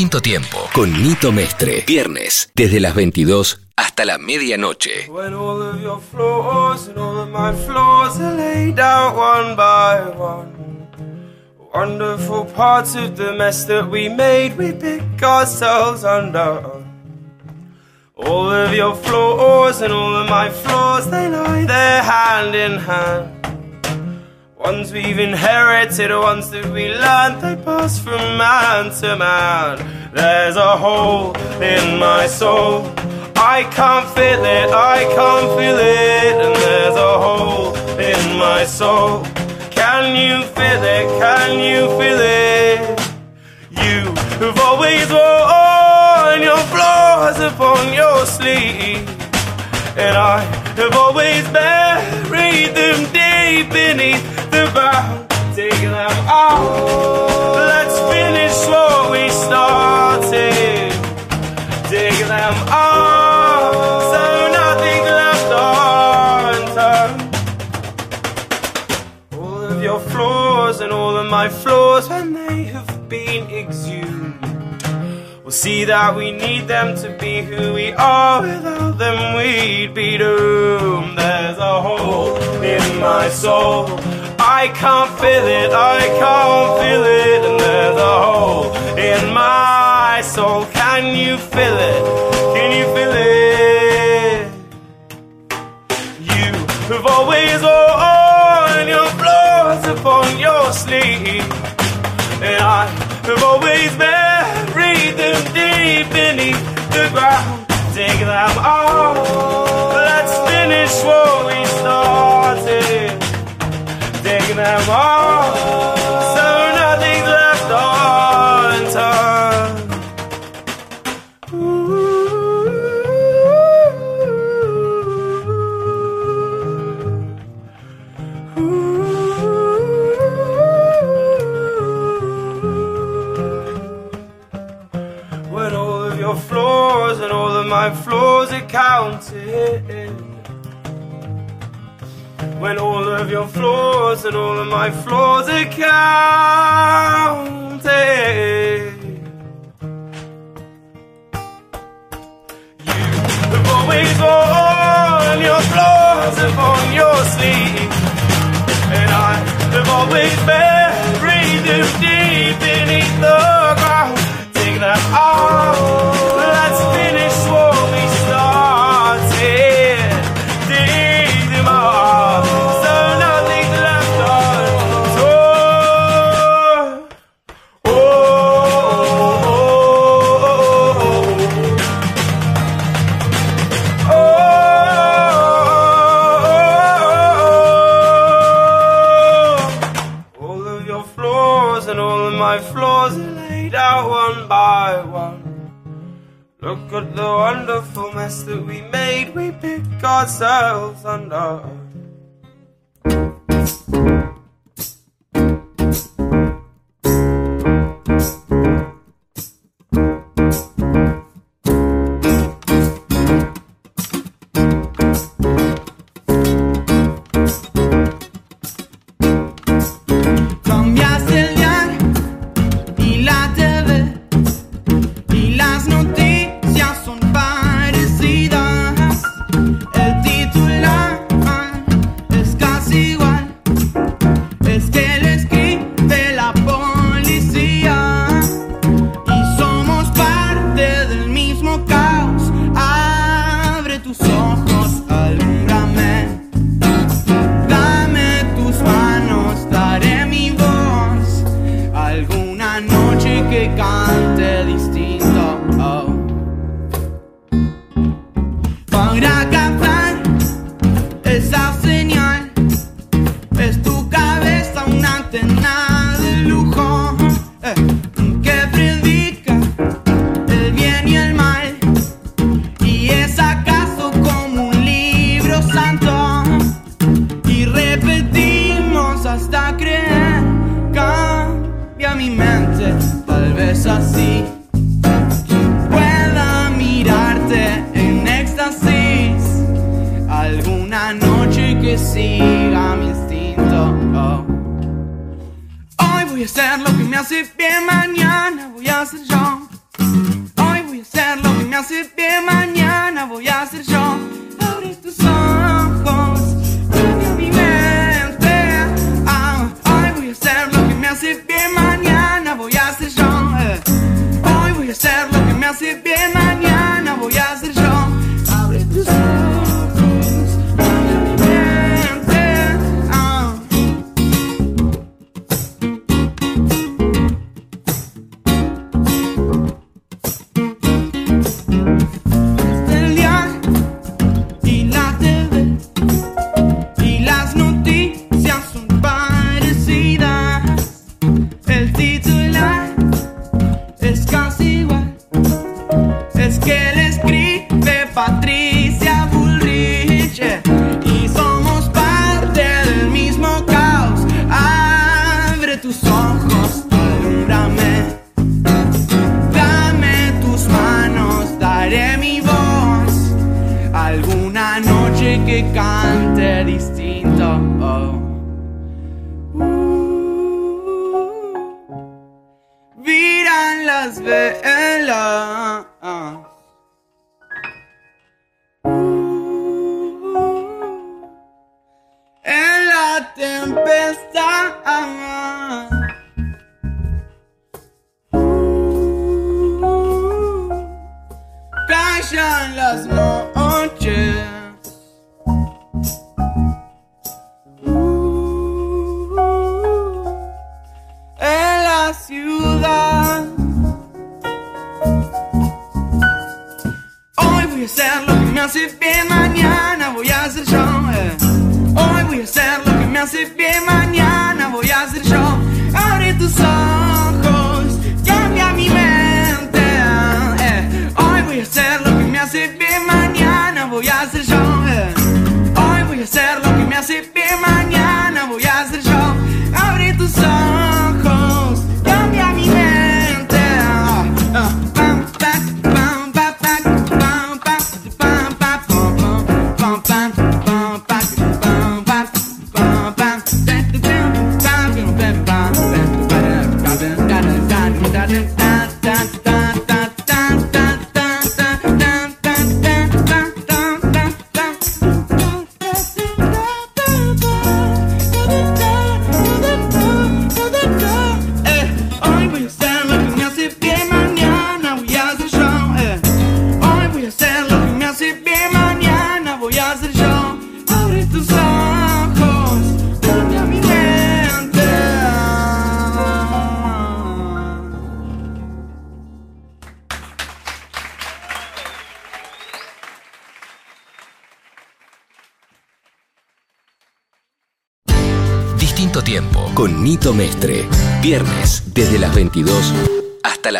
Distinto tiempo con Nito Mestre. Viernes, desde las 22 hasta la medianoche. When all of your flaws and all of my flaws are laid out one by one. Wonderful parts of the mess that we made, we pick ourselves undone. All of your flaws and all of my flaws, they lie there hand in hand. Ones we've inherited, the ones that we learned, they pass from man to man. There's a hole in my soul. I can't feel it, I can't feel it, and there's a hole in my soul. Can you feel it? Can you feel it? You have always worn your flaws upon your sleeve, and I have always buried them deep beneath Take them out. Let's finish what we started. Them up so left. All of your flaws and all of my flaws when they have been exhumed. We'll see that we need them to be who we are. Without them, we'd be doomed. There's a hole in my soul. I can't feel it, I can't feel it, and there's a hole in my soul. Can you feel it? Can you feel it? You have always worn your flaws upon your sleeve, and I have always buried them deep beneath the ground. Take them off. Let's finish what we started. Take them off, so nothing's left undone. When all of your flaws and all of my flaws are counted. When all of your flaws and all of my flaws are counted. You have always worn your flaws upon your sleeve. And I have always buried them deep beneath the ground. Take that all, let's be by one. Look at the wonderful mess that we made, we picked ourselves under.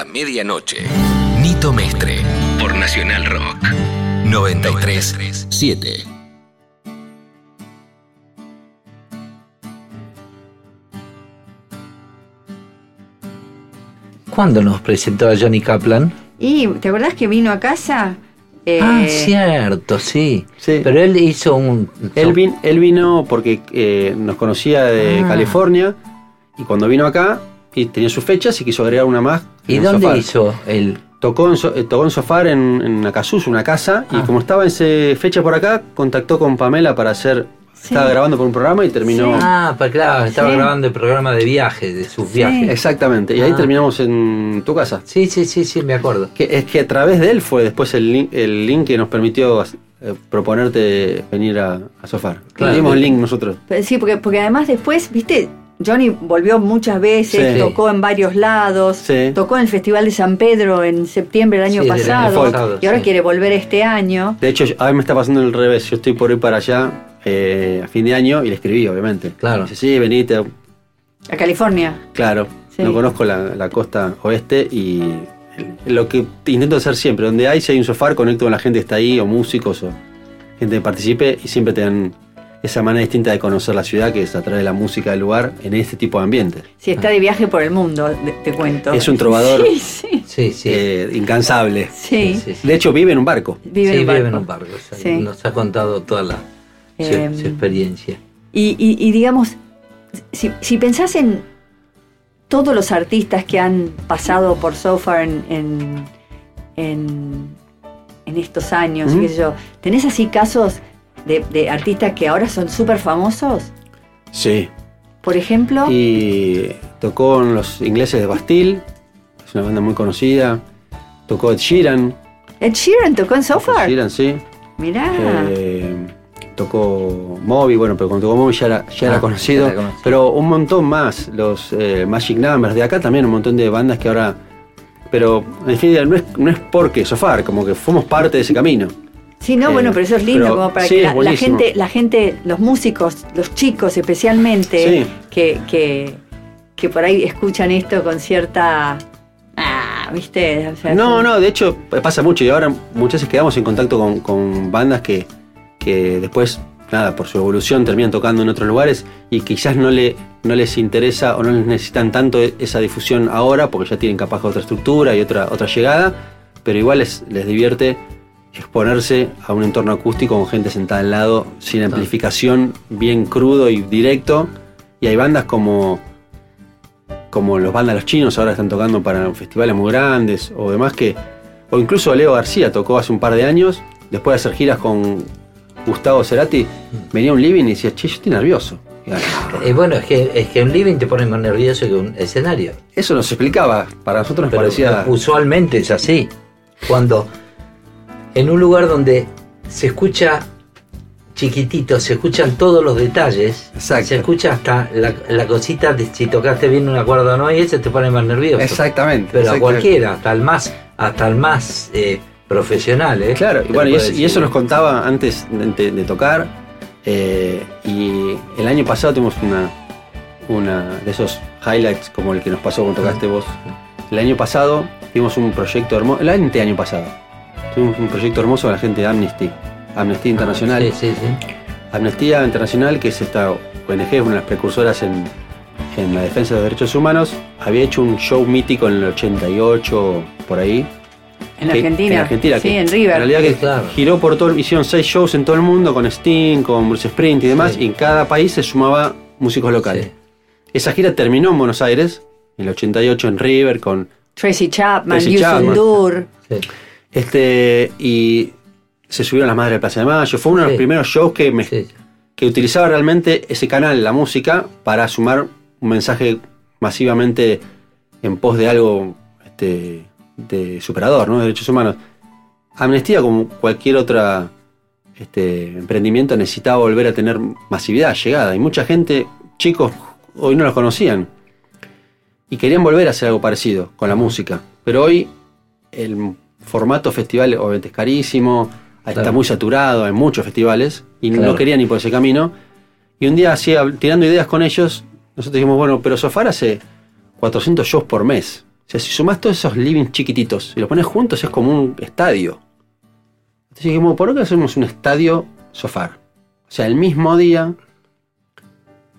La medianoche. Nito Mestre por Nacional Rock 93 7. ¿Cuándo nos presentó a Johnny Kaplan? ¿Y te acordás que vino a casa? Eh, ah, cierto, sí. Sí. Pero él hizo un. Él, vin- él vino porque eh, nos conocía de Ah. California y cuando vino acá y tenía sus fechas y quiso agregar una más. ¿Y dónde Sofar. hizo el.? Tocó en, So- eh, tocó en Sofar en, en Acasuso, una casa, y Ah. como estaba en ese fecha por acá, contactó con Pamela para hacer. Estaba grabando por un programa y terminó. Ah, pues claro, estaba Sí. grabando el programa de viajes, de sus Sí. viajes. Exactamente, y ahí Ah. terminamos en tu casa. Sí, sí, sí, sí, me acuerdo. Que, es que a través de él fue después el link, el link que nos permitió eh, proponerte venir a, a Sofar. Claro. Le dimos el link nosotros. Pero Sí, porque, porque además después, viste, Johnny volvió muchas veces, Sí. tocó en varios lados, Sí. tocó en el Festival de San Pedro en septiembre del año Sí, del año pasado, pasado, y ahora sí. quiere volver este año. De hecho, a mí me está pasando el revés. Yo estoy por ir para allá eh, a fin de año y le escribí, obviamente. Claro. Dice, sí, venite. A California. Claro, Sí. no conozco la, la costa oeste y lo que intento hacer siempre, donde hay, si hay un sofá, conecto con la gente que está ahí, o músicos, o gente que participe, y siempre te dan esa manera distinta de conocer la ciudad, que es a través de la música del lugar, en este tipo de ambiente. Si está de viaje por el mundo, te cuento. Es un trovador Sí, sí. Sí, sí. eh, incansable. Sí, sí, sí. De hecho, vive en un barco. vive sí, en un vive barco. en un barco. o sea, Sí. Nos ha contado toda la su, Em, su experiencia. Y, y- y digamos, si, si pensás en todos los artistas que han pasado por Sofar en, en, en, en estos años, qué sé yo, ¿tenés así casos de, de artistas que ahora son súper famosos? Sí. Por ejemplo, Y tocó en los ingleses de Bastille, es una banda muy conocida. Tocó Ed Sheeran. Ed Sheeran tocó en Ed Sofar. Sheeran, sí. Mirá. Eh, tocó Moby, bueno, pero cuando tocó Moby ya era, ya era Ah, conocido. ya era conocido. Pero un montón más, los eh, Magic Numbers de acá también, un montón de bandas que ahora. Pero en definitiva, no es, no es porque Sofar, como que fuimos parte de ese camino. Sí, no, Eh, bueno, pero eso es lindo, pero como para sí, que la, gente, la gente, los músicos, los chicos especialmente, Sí. que, que, que por ahí escuchan esto con cierta. Ah, ¿viste? O sea, No, como- no, de hecho pasa mucho y ahora muchas veces quedamos en contacto con, con bandas que, que después, nada, por su evolución terminan tocando en otros lugares y quizás no, le, no les interesa o no les necesitan tanto esa difusión ahora porque ya tienen capaz otra estructura y otra, otra llegada, pero igual les, les divierte exponerse a un entorno acústico con gente sentada al lado, sin amplificación, bien crudo y directo. Y hay bandas como como los bandas los chinos ahora están tocando para festivales muy grandes o demás que o incluso Leo García tocó hace un par de años después de hacer giras con Gustavo Cerati venía a un living y decía che yo estoy nervioso Y, Eh, bueno, es que, es que un living te pone más nervioso que un escenario. eso nos explicaba para nosotros nos Pero parecía usualmente es así. Cuando en un lugar donde se escucha chiquitito, se escuchan todos los detalles, Exacto. se escucha hasta la, la cosita de si tocaste bien una cuerda o no, y ese te pone más nervioso. exactamente Pero a cualquiera, hasta el más, hasta el más eh, profesional, ¿eh? Claro, y bueno, y eso, y eso nos contaba antes de, de tocar. eh, y el año pasado tuvimos una, una de esos highlights como el que nos pasó cuando tocaste vos. El año pasado tuvimos un proyecto hermoso, el ante año pasado, tuvimos un proyecto hermoso con la gente de Amnesty, Amnesty Internacional. Sí, sí, sí. Amnistía Internacional, que es esta ONG, es una de las precursoras en, en la defensa de los derechos humanos, había hecho un show mítico en el 88, por ahí, en que- Argentina. En Argentina, sí, que en River. En realidad que claro. giró por todo, hicieron seis shows en todo el mundo con Sting, con Bruce Sprint y demás, Sí. y en cada país se sumaba músicos locales. Sí. Esa gira terminó en Buenos Aires, en el 88 en River, con Tracy Chapman, Tracy Chapman. Dur. sí. Este y se subieron las madres de Plaza de Mayo. Fue uno de los Sí. primeros shows que, me- Sí. que utilizaba realmente ese canal, la música, para sumar un mensaje masivamente en pos de algo este, de superador, ¿no? De derechos humanos. Amnistía, como cualquier otra este, emprendimiento, necesitaba volver a tener masividad, llegada. Y mucha gente, chicos, hoy no los conocían. Y querían volver a hacer algo parecido con la música. Pero hoy el formato festival obviamente es carísimo, está muy saturado, hay muchos festivales, y Claro. no querían ir por ese camino. Y un día, así, tirando ideas con ellos, nosotros dijimos, bueno, pero Sofar hace 400 shows por mes. O sea, si sumás todos esos livings chiquititos y los pones juntos es como un estadio. Entonces dijimos, ¿por qué hacemos un estadio Sofar? O sea, el mismo día,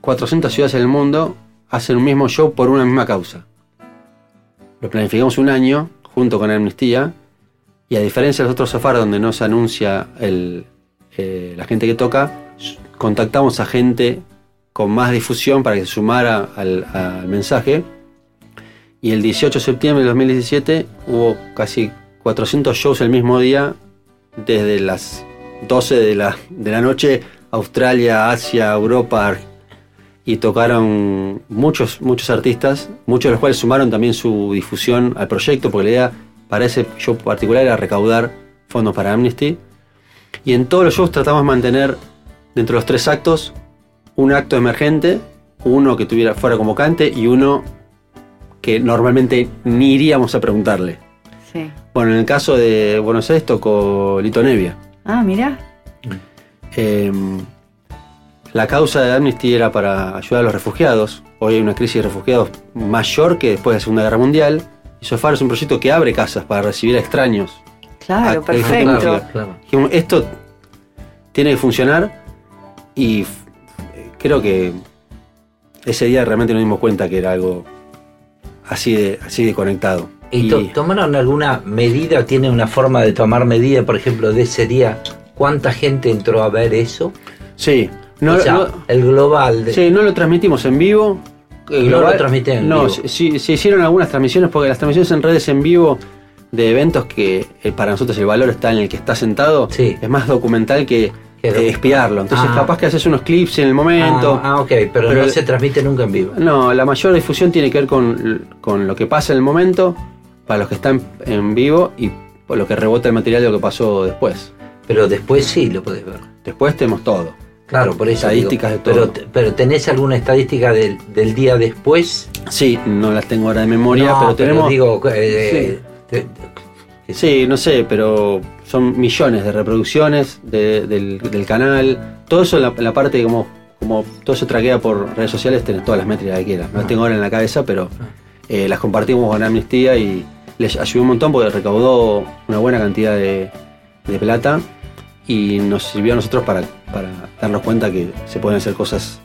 400 ciudades en el mundo hacen un mismo show por una misma causa. Lo planificamos un año junto con Amnistía y a diferencia de los otros Sofar donde no se anuncia el, eh, la gente que toca, contactamos a gente con más difusión para que se sumara al, al mensaje. Y el 18 de septiembre de 2017 hubo casi 400 shows el mismo día, desde las 12 de la, de la noche, Australia, Asia, Europa, y tocaron muchos, muchos artistas, muchos de los cuales sumaron también su difusión al proyecto, porque la idea para ese show particular era recaudar fondos para Amnesty. Y en todos los shows tratamos de mantener dentro de los tres actos un acto emergente, uno que tuviera fuera convocante y uno que normalmente ni iríamos a preguntarle. Sí. Bueno, en el caso de Buenos Aires tocó Lito Nevia. Ah, mira. Eh, la causa de Amnesty era para ayudar a los refugiados. Hoy hay una crisis de refugiados mayor que después de la Segunda Guerra Mundial. Y Sofar es un proyecto que abre casas para recibir a extraños. Claro, Ah, perfecto. Claro, Esto tiene que funcionar y creo que ese día realmente nos dimos cuenta que era algo así de, así de conectado. ¿Y to- tomaron alguna medida o tienen una forma de tomar medida, por ejemplo, de ese día? ¿Cuánta gente entró a ver eso? sí, no, o sea, no- el global de... sí, no lo transmitimos en vivo. Global- no lo transmiten en No, sí- se hicieron algunas transmisiones porque las transmisiones en redes en vivo de eventos que eh, para nosotros el valor está en el que está sentado Sí. es más documental que eh, espiarlo. Entonces Ah. capaz que haces unos clips en el momento. Ah, ah, ok, pero, Pero- no se transmite nunca en vivo. No, la mayor difusión tiene que ver con, con lo que pasa en el momento, para los que están en vivo y por lo que rebota el material de lo que pasó después. Pero después sí lo podés ver. Después tenemos todo. Claro, por eso. Estadísticas digo, de todo. Pero, pero tenés alguna estadística del, del día después. Sí, no las tengo ahora de memoria, No, pero tenemos... digo, eh, Sí, no sé, pero son millones de reproducciones de- del, del canal. Todo eso la, parte como, como todo eso traquea por redes sociales, tenés todas las métricas que quieras. No las tengo ahora en la cabeza, pero eh, las compartimos con Amnistía y les ayudó un montón porque recaudó una buena cantidad de, de plata y nos sirvió a nosotros para, para darnos cuenta que se pueden hacer cosas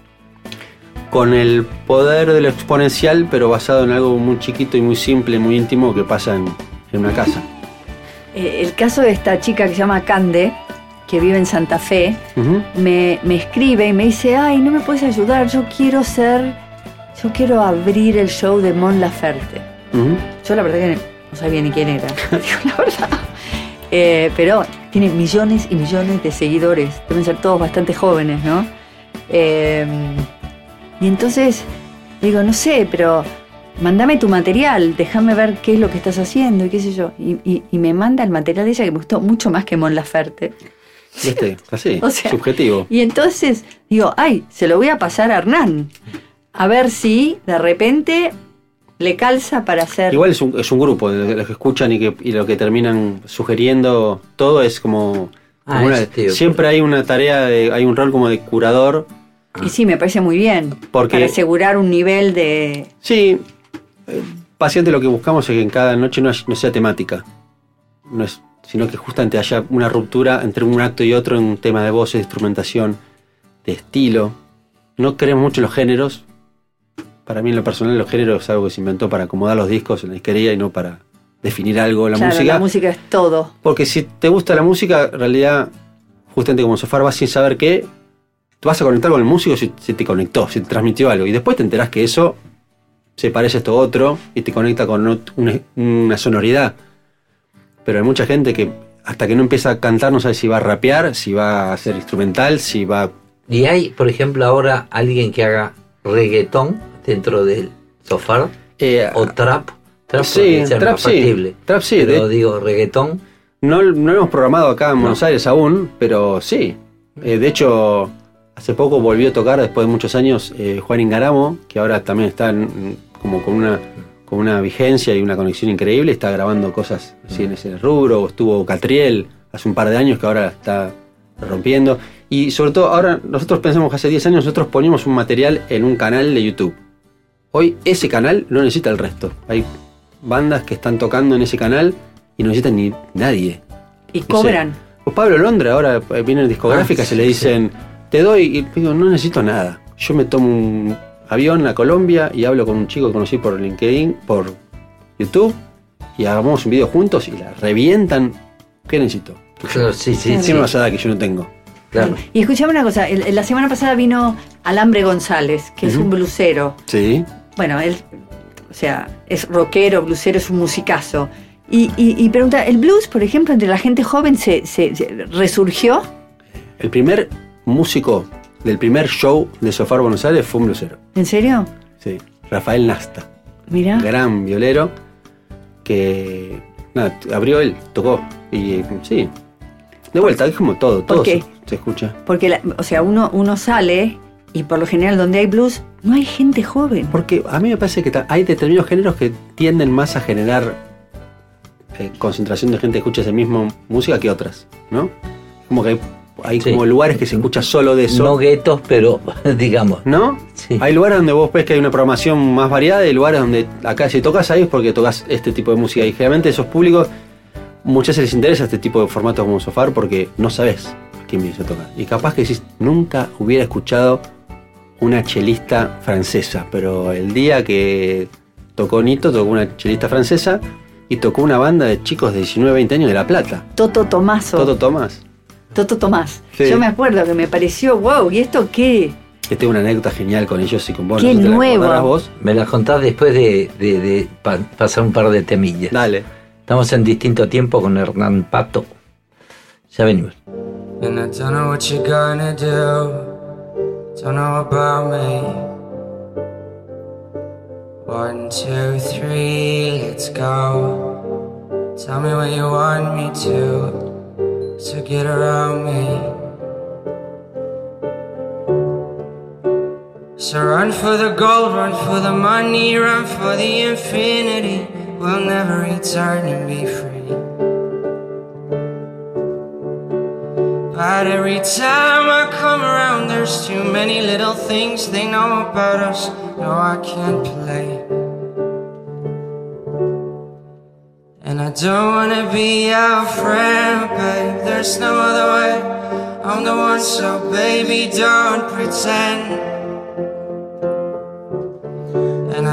con el poder de lo exponencial, pero basado en algo muy chiquito y muy simple, muy íntimo que pasa en, en una casa. Eh, el caso de esta chica que se llama Cande, que vive en Santa Fe, me, me escribe y me dice, ay, no me puedes ayudar, yo quiero ser, yo quiero abrir el show de Mon Laferte. Yo la verdad que no sabía ni quién era, la verdad. Eh, pero tiene millones y millones de seguidores, deben ser todos bastante jóvenes, ¿no? Eh, y entonces digo, no sé, pero mándame tu material, déjame ver qué es lo que estás haciendo y qué sé yo. Y, y- y me manda el material de ella que me gustó mucho más que Mon Laferte. ¿Viste? Así, O sea, subjetivo. Y entonces digo, ay, se lo voy a pasar a Hernán. A ver si de repente le calza para hacer. Igual es un, es un grupo, de los que escuchan y, que, y lo que terminan sugiriendo, todo es como... Ah, como una- es, tío. siempre hay una tarea, de, hay un rol como de curador. Y sí, me parece muy bien. Porque- Para asegurar un nivel de. Sí, eh, paciente lo que buscamos es que en cada noche no, no sea temática, no es, sino que justamente haya una ruptura entre un acto y otro en un tema de voces, de instrumentación, de estilo. No creemos mucho en los géneros. Para mí en lo personal los géneros es algo que se inventó para acomodar los discos en la disquería y no para definir algo la claro, música. la música es todo. Porque si te gusta la música, en realidad, justamente como Sofar vas sin saber qué, tú vas a conectar con el músico si, si te conectó, si te transmitió algo. Y después te enterás que eso se parece a esto otro y te conecta con una, una sonoridad. Pero hay mucha gente que hasta que no empieza a cantar no sabe si va a rapear, si va a ser instrumental, si va... Y hay, por ejemplo, ahora alguien que haga reggaetón dentro del sofá eh, o trap. Trap Sí, trap sí. Trap sí, Pero de- digo, reggaetón. No, no lo hemos programado acá en No. Buenos Aires aún, pero sí. Eh, de hecho, hace poco volvió a tocar, después de muchos años, eh, Juan Ingaramo, que ahora también está en- como con una, con una vigencia y una conexión increíble, está grabando cosas así en ese rubro, o estuvo Catriel hace un par de años que ahora está rompiendo. Y sobre todo, ahora nosotros pensamos que hace 10 años nosotros poníamos un material en un canal de YouTube. Hoy ese canal no necesita el resto. Hay bandas que están tocando en ese canal y no necesitan ni nadie. Y cobran. O Pablo Londra ahora eh, viene en discográficas Ah, y le sí, dicen, te doy, y digo, no necesito nada. Yo me tomo un avión a Colombia y hablo con un chico que conocí por LinkedIn, por YouTube, y hagamos un video juntos y la revientan. ¿Qué necesito? Claro, sí, sí, ¿Qué sí. me vas a dar que yo no tengo? Claro. Y escuchame una cosa, el- la semana pasada vino Alambre González, que es un blusero. Sí. Bueno, él, o sea, es rockero, blusero, es un musicazo. Y, y- y pregunta, ¿el blues, por ejemplo, entre la gente joven se, se- se resurgió? El primer músico del primer show de Sofar Buenos Aires fue un blusero. ¿En serio? Sí. Rafael Nasta. Mira. Gran violero que nada, abrió él, tocó. Y sí. De vuelta, es como todo, todo se, se escucha. Porque, la- o sea, uno, uno sale y por lo general donde hay blues no hay gente joven. Porque a mí me parece que hay determinados géneros que tienden más a generar eh, concentración de gente que escucha esa misma música que otras, ¿no? Como que hay, hay Sí. como lugares que se escucha solo de eso. No guetos, pero digamos. ¿No? Sí. Hay lugares donde vos ves que hay una programación más variada y lugares donde acá si tocas ahí es porque tocas este tipo de música. Y generalmente esos públicos muchas veces les interesa este tipo de formatos como Sofar porque no sabes a quién vienes a tocar. Y capaz que decís, nunca hubiera escuchado una chelista francesa, pero el día que tocó Nito, tocó una chelista francesa y tocó una banda de chicos de 19, 20 años de La Plata. Toto Tomaso. Toto Tomás. Toto Tomás. Sí. Yo me acuerdo que me pareció, wow, ¿y esto qué? Que tengo una anécdota genial con ellos y con vos. Qué no la nuevo. vos. Me las contás después de, de- de pa- pasar un par de temillas. Dale. Estamos en distinto tiempo con Hernán Pato. Ya venimos. And I don't know what you're gonna do. Don't know about me. One, two, three, let's go. Tell me what you want me to. So get around me. So run for the gold, run for the money, run for the infinity. We'll never return and be free. But every time I come around, there's too many little things they know about us. No, I can't play. And I don't wanna be your friend, babe. There's no other way. I'm the one, so baby, don't pretend.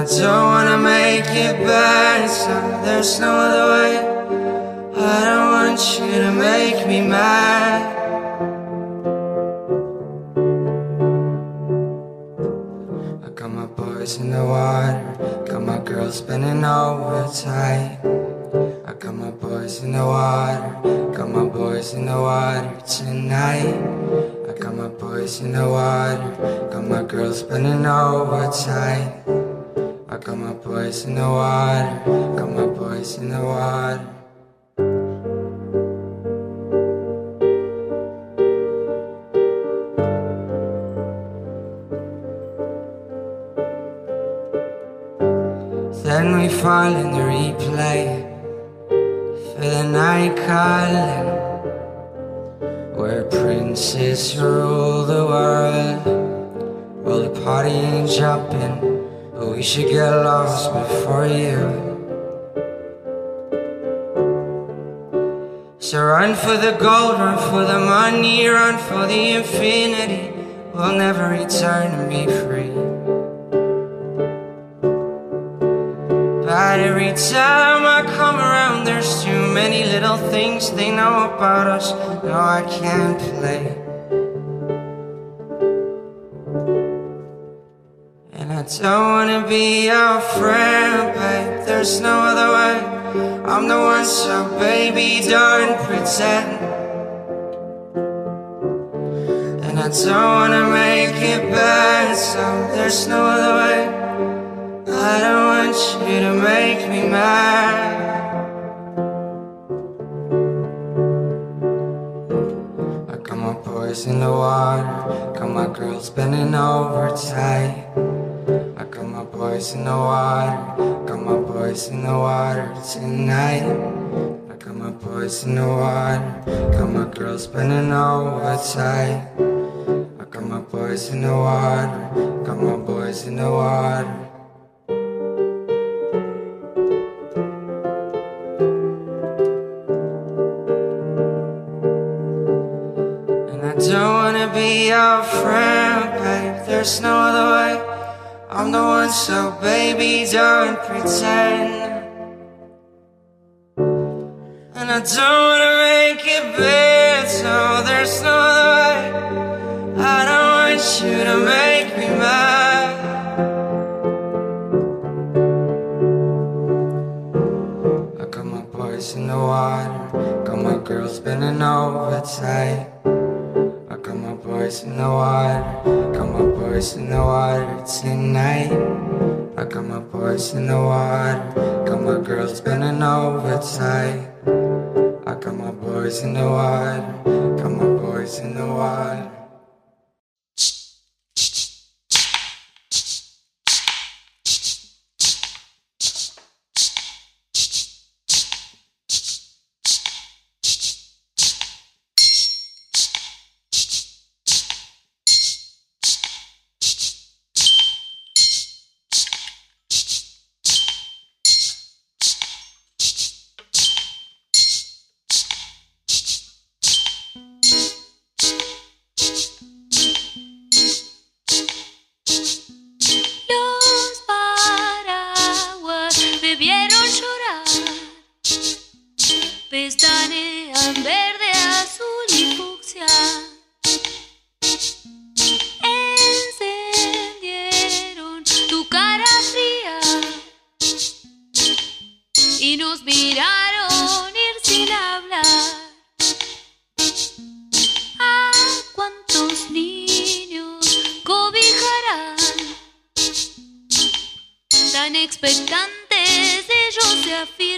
I don't wanna make it bad, so there's no other way. I don't want you to make me mad. I got my boys in the water, got my girls spending over tight. I got my boys in the water, got my boys in the water tonight. I got my boys in the water, got my girls spending over tight. I got my boys in the water, got my boys in the water. Then we fall in the replay for the night calling, where princes rule the world. Well, the party ain't jumping, we should get lost before you. So run for the gold, run for the money, run for the infinity. We'll never return and be free. But every time I come around, there's too many little things they know about us. No, I can't play. I don't wanna be your friend, but There's no other way. I'm the one, so baby, don't pretend. And I don't wanna make it bad, so there's no other way. I don't want you to make me mad. I got my boys in the water, got my girls bending over tight. I got my boys in the water, got my boys in the water tonight. I got my boys in the water, got my girls spinning outside. I got my boys in the water, got my boys in the water. And I don't wanna be your friend, babe. There's no other way. I'm the one, so baby, don't pretend. And I don't wanna make it bad, so there's no way. I don't want you to make me mad. I got my boys in the water, got my girls over tight. I got my boys in the water, got my boys in the water tonight. I got my boys in the water, got my girls bending over tight. I got my boys in the water, got my boys in the water. Pestañean verde, azul y fucsia. Encendieron tu cara fría y nos miraron ir sin hablar. ¿A cuántos niños cobijarán? tan expectantes ellos se afirman.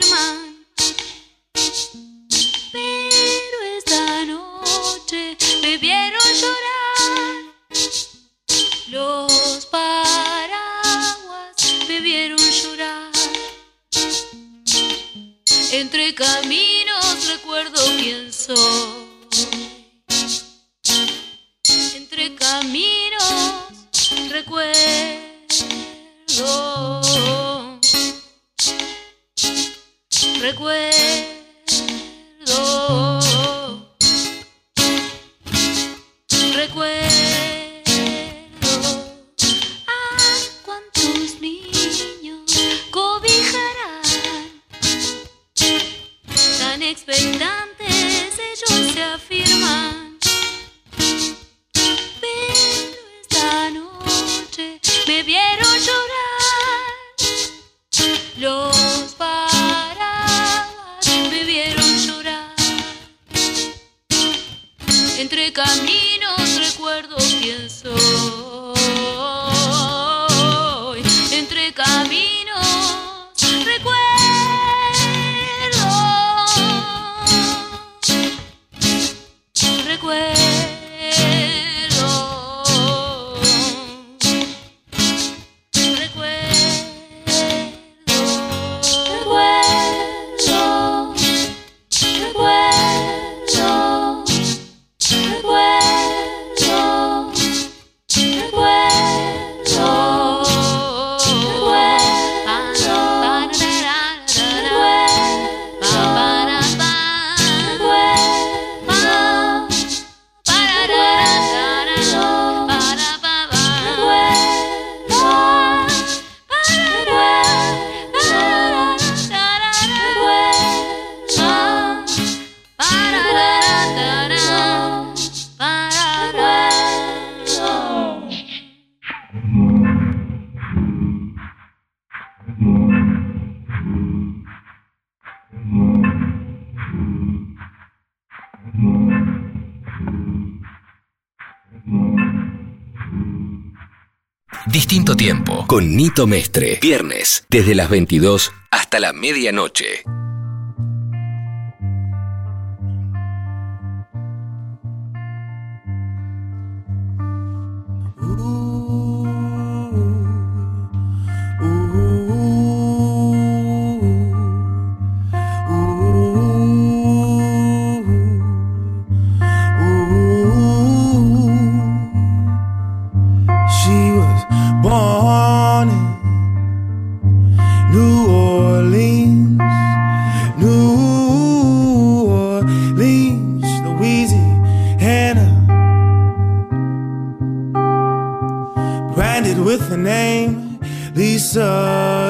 Viernes, desde las 22 hasta la medianoche.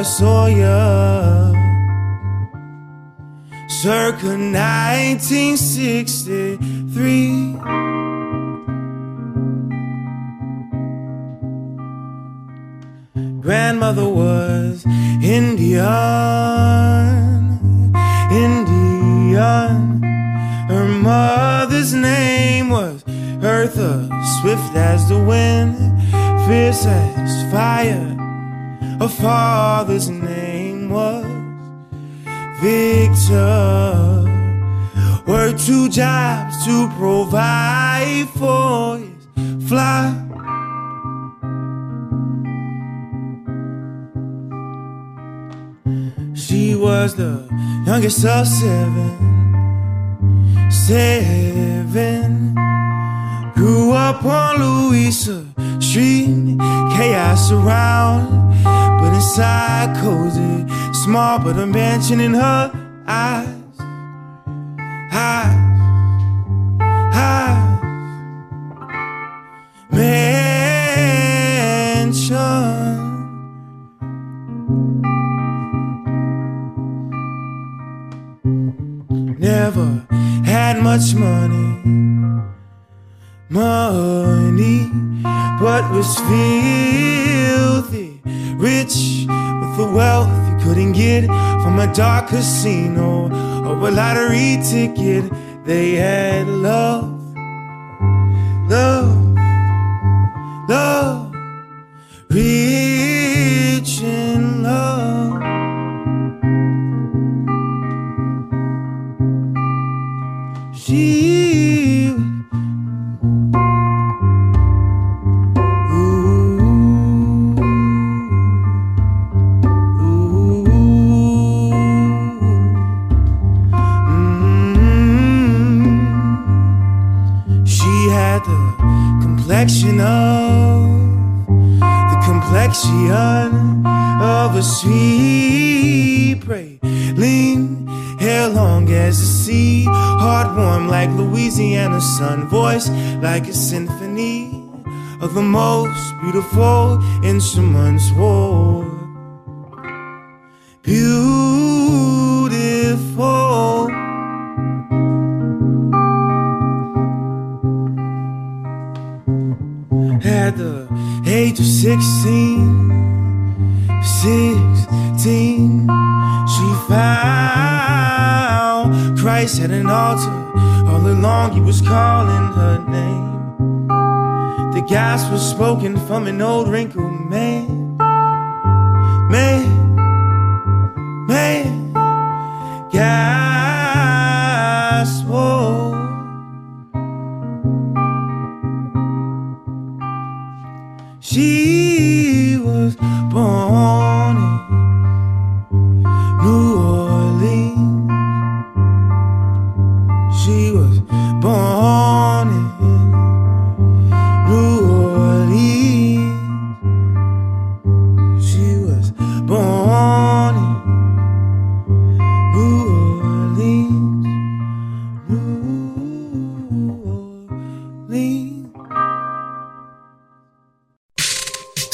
Saw ya circa 1963. Grandmother was Indian, Indian. Her mother's name was Eartha, swift as the wind, fierce as fire. Her father's name was Victor. Worked two jobs to provide for his flock. She was the youngest of seven. Seven. Grew up on Louisa Street. Chaos around, but inside cozy. Small, but a mansion in her eyes. Eyes. Eyes. Mansion. Never had much money, money, but was filthy rich with the wealth you couldn't get from a dark casino or a lottery ticket. They had love, love, love, complexion of the complexion of a sweet prey. Lean, hair long as the sea, heart warm like Louisiana sun, voice like a symphony of the most beautiful instruments. Whoa. Beautiful. At the age of 16, 16, she found Christ at an altar. All along, he was calling her name. The gospel spoken from an old wrinkled man. Man, man, gospel. She was born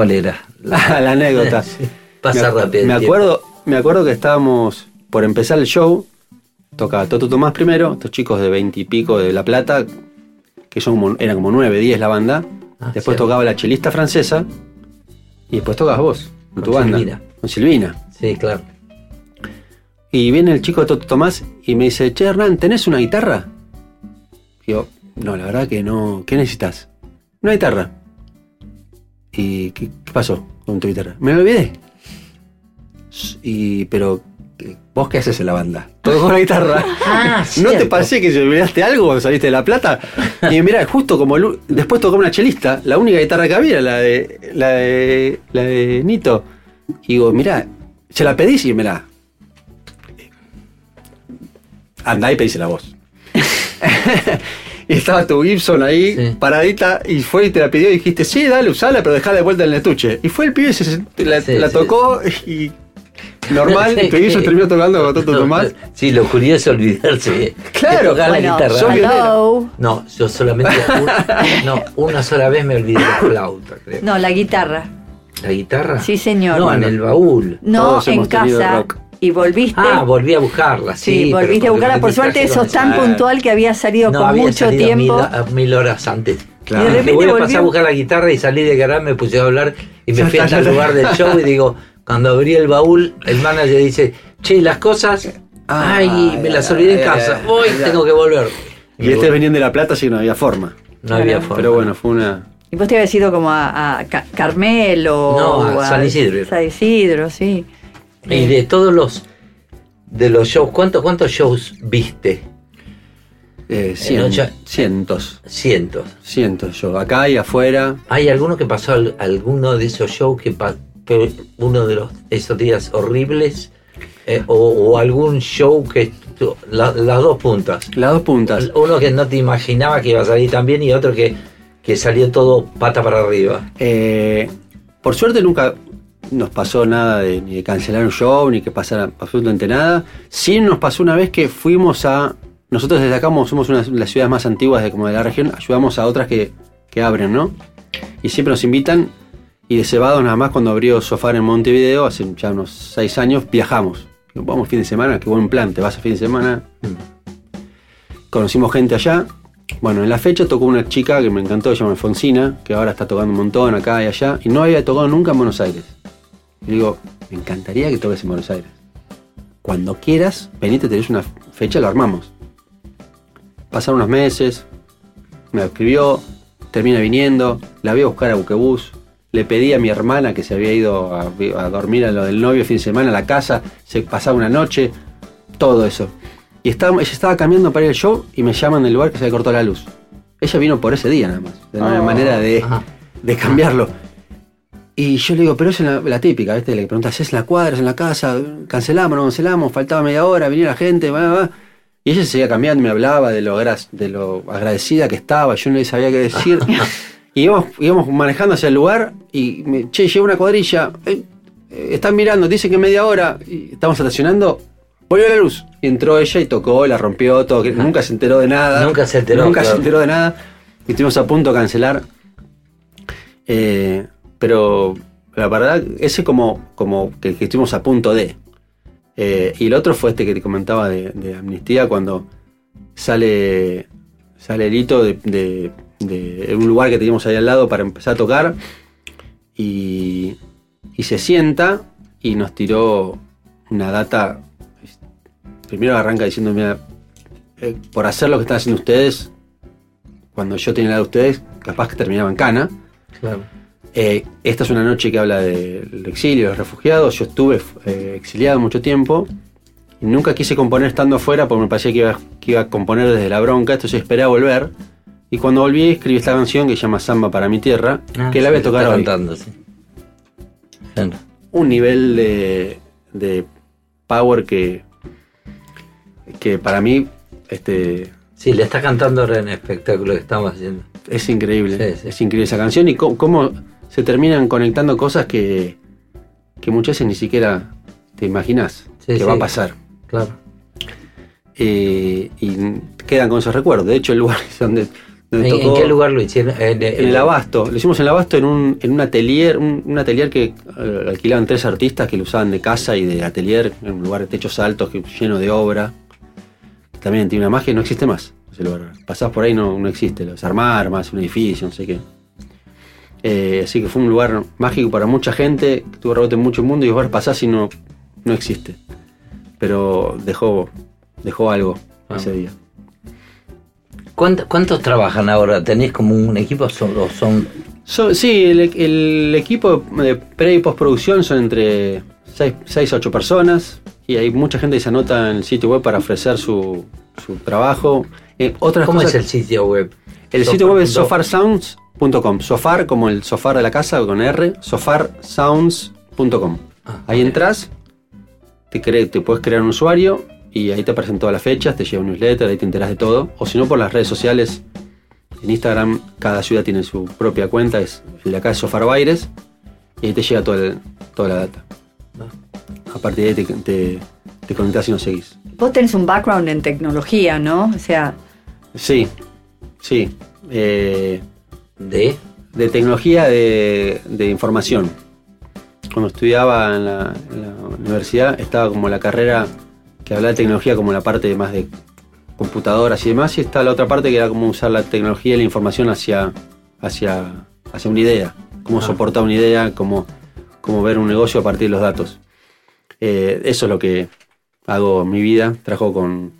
¿Cuál era? la, la anécdota. Sí, Pasa me, rápido. Me tiempo. acuerdo, me acuerdo que estábamos por empezar el show. Tocaba Toto Tomás primero, estos chicos de veintipico de La Plata, que son como, eran como nueve, diez la banda. Ah, después sí. tocaba la chelista francesa. Y después tocabas vos, con tu banda. Con Silvina. Sí, claro. Y viene el chico de Toto Tomás y me dice, che Hernán, ¿tenés una guitarra? Digo, no, la verdad que no. ¿Qué necesitas? Una guitarra. ¿Y qué, qué pasó con tu guitarra? Me lo olvidé. Y, pero, ¿qué- ¿vos qué haces en la banda? Todo con la guitarra. Ah, ¿No te pasé que se olvidaste algo cuando saliste de La Plata? Y mira, justo como el después tocó una chelista, la única guitarra que había la de, la de, la de Nito. Y digo, mira, se la pedís y mirá, andá y pedísela vos. y estaba tu Gibson ahí, Sí. paradita, y fue y te la pidió y dijiste, sí, dale, usala, pero dejala de vuelta en el estuche. Y fue el pibe, se, se- la, Sí, la sí. tocó y normal, tu Gibson terminó tocando con Toto No, Tomás. Sí, lo curioso es olvidarse. Claro. de tocar Bueno, la guitarra. No, yo solamente. un- no, una sola vez me olvidé la flauta, creo. No, la guitarra. ¿La guitarra? Sí, señor. No, en el baúl. No, Todos en casa. rock. Y volviste. Ah, volví a buscarla, sí. sí, volviste a buscarla. Por suerte, sos tan puntual que había salido No, con había mucho salido tiempo. Mil, mil horas antes. Claro. Y de repente voy a volvió. pasar a buscar la guitarra y salí de garage, me puse a hablar y me fui hasta el lugar del show y digo, cuando abrí el baúl, el manager dice, che, las cosas, ay, me las olvidé en casa, voy, tengo que volver. Y este venían de La Plata, así que no había forma. No había forma. Pero bueno, fue una... Y vos te habías ido como a, a Ca- Carmelo. No, o a San Isidro. San Isidro, sí. Y de todos los de los shows, ¿cuántos, cuántos shows viste? Eh, cien- En ocho- cientos, Cientos. cientos yo, acá y afuera. ¿Hay alguno que pasó al- alguno de esos shows que, que uno de los esos días horribles? Eh, o, o algún show que la- las dos puntas. Las dos puntas. Uno que no te imaginaba que iba a salir tan bien y otro que, que salió todo pata para arriba. Eh, por suerte nunca nos pasó nada de, ni de cancelar un show, ni que pasara absolutamente nada. Sí nos pasó una vez que fuimos a... Nosotros desde acá somos una de las ciudades más antiguas de, como de la región, ayudamos a otras que, que abren, ¿no? Y siempre nos invitan y de cebados nada más cuando abrió Sofar en Montevideo, hace ya unos seis años, viajamos. Vamos fin de semana, qué buen plan, te vas a fin de semana. Conocimos gente allá. Bueno, en la fecha tocó una chica que me encantó, se llama Alfonsina, que ahora está tocando un montón acá y allá, y no había tocado nunca en Buenos Aires. Y digo, me encantaría que toques en Buenos Aires. Cuando quieras, venite, tenés una fecha, lo armamos. Pasaron unos meses, me escribió, termina viniendo, la voy a buscar a Buquebús, le pedí a mi hermana que se había ido a, a dormir a lo del novio el fin de semana a la casa, se pasaba una noche, todo eso. Y estaba, ella estaba cambiando para ir al show y me llaman del lugar que se le cortó la luz. Ella vino por ese día nada más, de una Oh. manera de, de cambiarlo. Y yo le digo, pero es la, la típica, ¿viste? Le preguntas, ¿es en la cuadra, es en la casa? ¿Cancelamos, no cancelamos? Faltaba media hora, venía la gente, va, va. Y ella se seguía cambiando me hablaba de lo, de lo agradecida que estaba, yo no le sabía qué decir. y íbamos, íbamos manejando hacia el lugar y me, che, llega una cuadrilla, eh, eh, están mirando, dicen que media hora, y estamos estacionando, volvió la luz. Y entró ella y tocó, la rompió, todo, que nunca se enteró de nada. Nunca se enteró, Nunca se enteró de nada. Y estuvimos a punto de cancelar. Eh, pero la verdad, ese como, como que, estuvimos a punto de. Eh, y el otro fue este que te comentaba de, Amnistía, cuando sale, sale el hito de, de- de un lugar que teníamos ahí al lado para empezar a tocar. Y, y se sienta y nos tiró una data. Primero arranca diciendo, mira, eh, por hacer lo que están haciendo ustedes, cuando yo tenía la de ustedes, capaz que terminaba en cana. Claro. Eh, esta es una noche que habla del exilio, de los refugiados. Yo estuve eh, exiliado mucho tiempo y nunca quise componer estando afuera porque me parecía que iba, que iba a componer desde la bronca. Entonces esperé a volver. Y cuando volví escribí esta canción que se llama Samba para mi tierra, Ah, que la voy a tocar hoy. cantando, sí. Un nivel de, de power que, que para mí este, Sí, le está cantando ahora en el espectáculo que estamos haciendo. Es increíble, Sí, sí. es increíble esa canción y cómo, cómo se terminan conectando cosas que, que muchas veces ni siquiera te imaginas Sí, que sí. va a pasar. Claro. Eh, y quedan con esos recuerdos. De hecho, el lugar donde Me ¿En, qué lugar lo hicieron? En, En el Abasto. Lo hicimos en el Abasto en un, en un atelier, un, un atelier que eh, alquilaban tres artistas que lo usaban de casa y de atelier, en un lugar de techos altos, que, lleno de obra. También tiene una magia, no existe más ese lugar. Pasás por ahí, no, no existe. Los armar más, un edificio, no sé qué. Eh, así que fue un lugar mágico para mucha gente, que tuvo rebote en mucho mundo y vos pasás y no, no existe. Pero dejó, dejó algo ese día. ¿Cuánto- ¿Cuántos trabajan ahora? ¿Tenés como un equipo solo? Son, So- sí, el, el equipo de pre y postproducción son entre 6 a 8 personas y hay mucha gente que se anota en el sitio web para ofrecer su, su trabajo. Eh, otras ¿Cómo cosas- es el sitio web? El sitio web es Sofar- sofarsounds.com. Sofar como el sofá de la casa con R, sofarsounds.com. Ahí entras, te, cre- te puedes crear un usuario y ahí te aparecen todas las fechas, te llega un newsletter, ahí te enteras de todo. O si no, por las redes sociales. En Instagram cada ciudad tiene su propia cuenta, es, el de acá es Sofar Baires, y ahí te llega toda, el- toda la data. A partir de ahí te, te, te conectás y nos seguís. Vos tenés un background en tecnología, ¿no? O sea, Sí, sí. eh, ¿De? de tecnología de, de información. Cuando estudiaba en la, en la universidad estaba como la carrera que hablaba de tecnología como la parte más de computadoras y demás, y está la otra parte que era como usar la tecnología y la información hacia, hacia, hacia una idea, cómo soportar una idea, cómo, cómo ver un negocio a partir de los datos. Eh, eso es lo que hago en mi vida, trabajo con,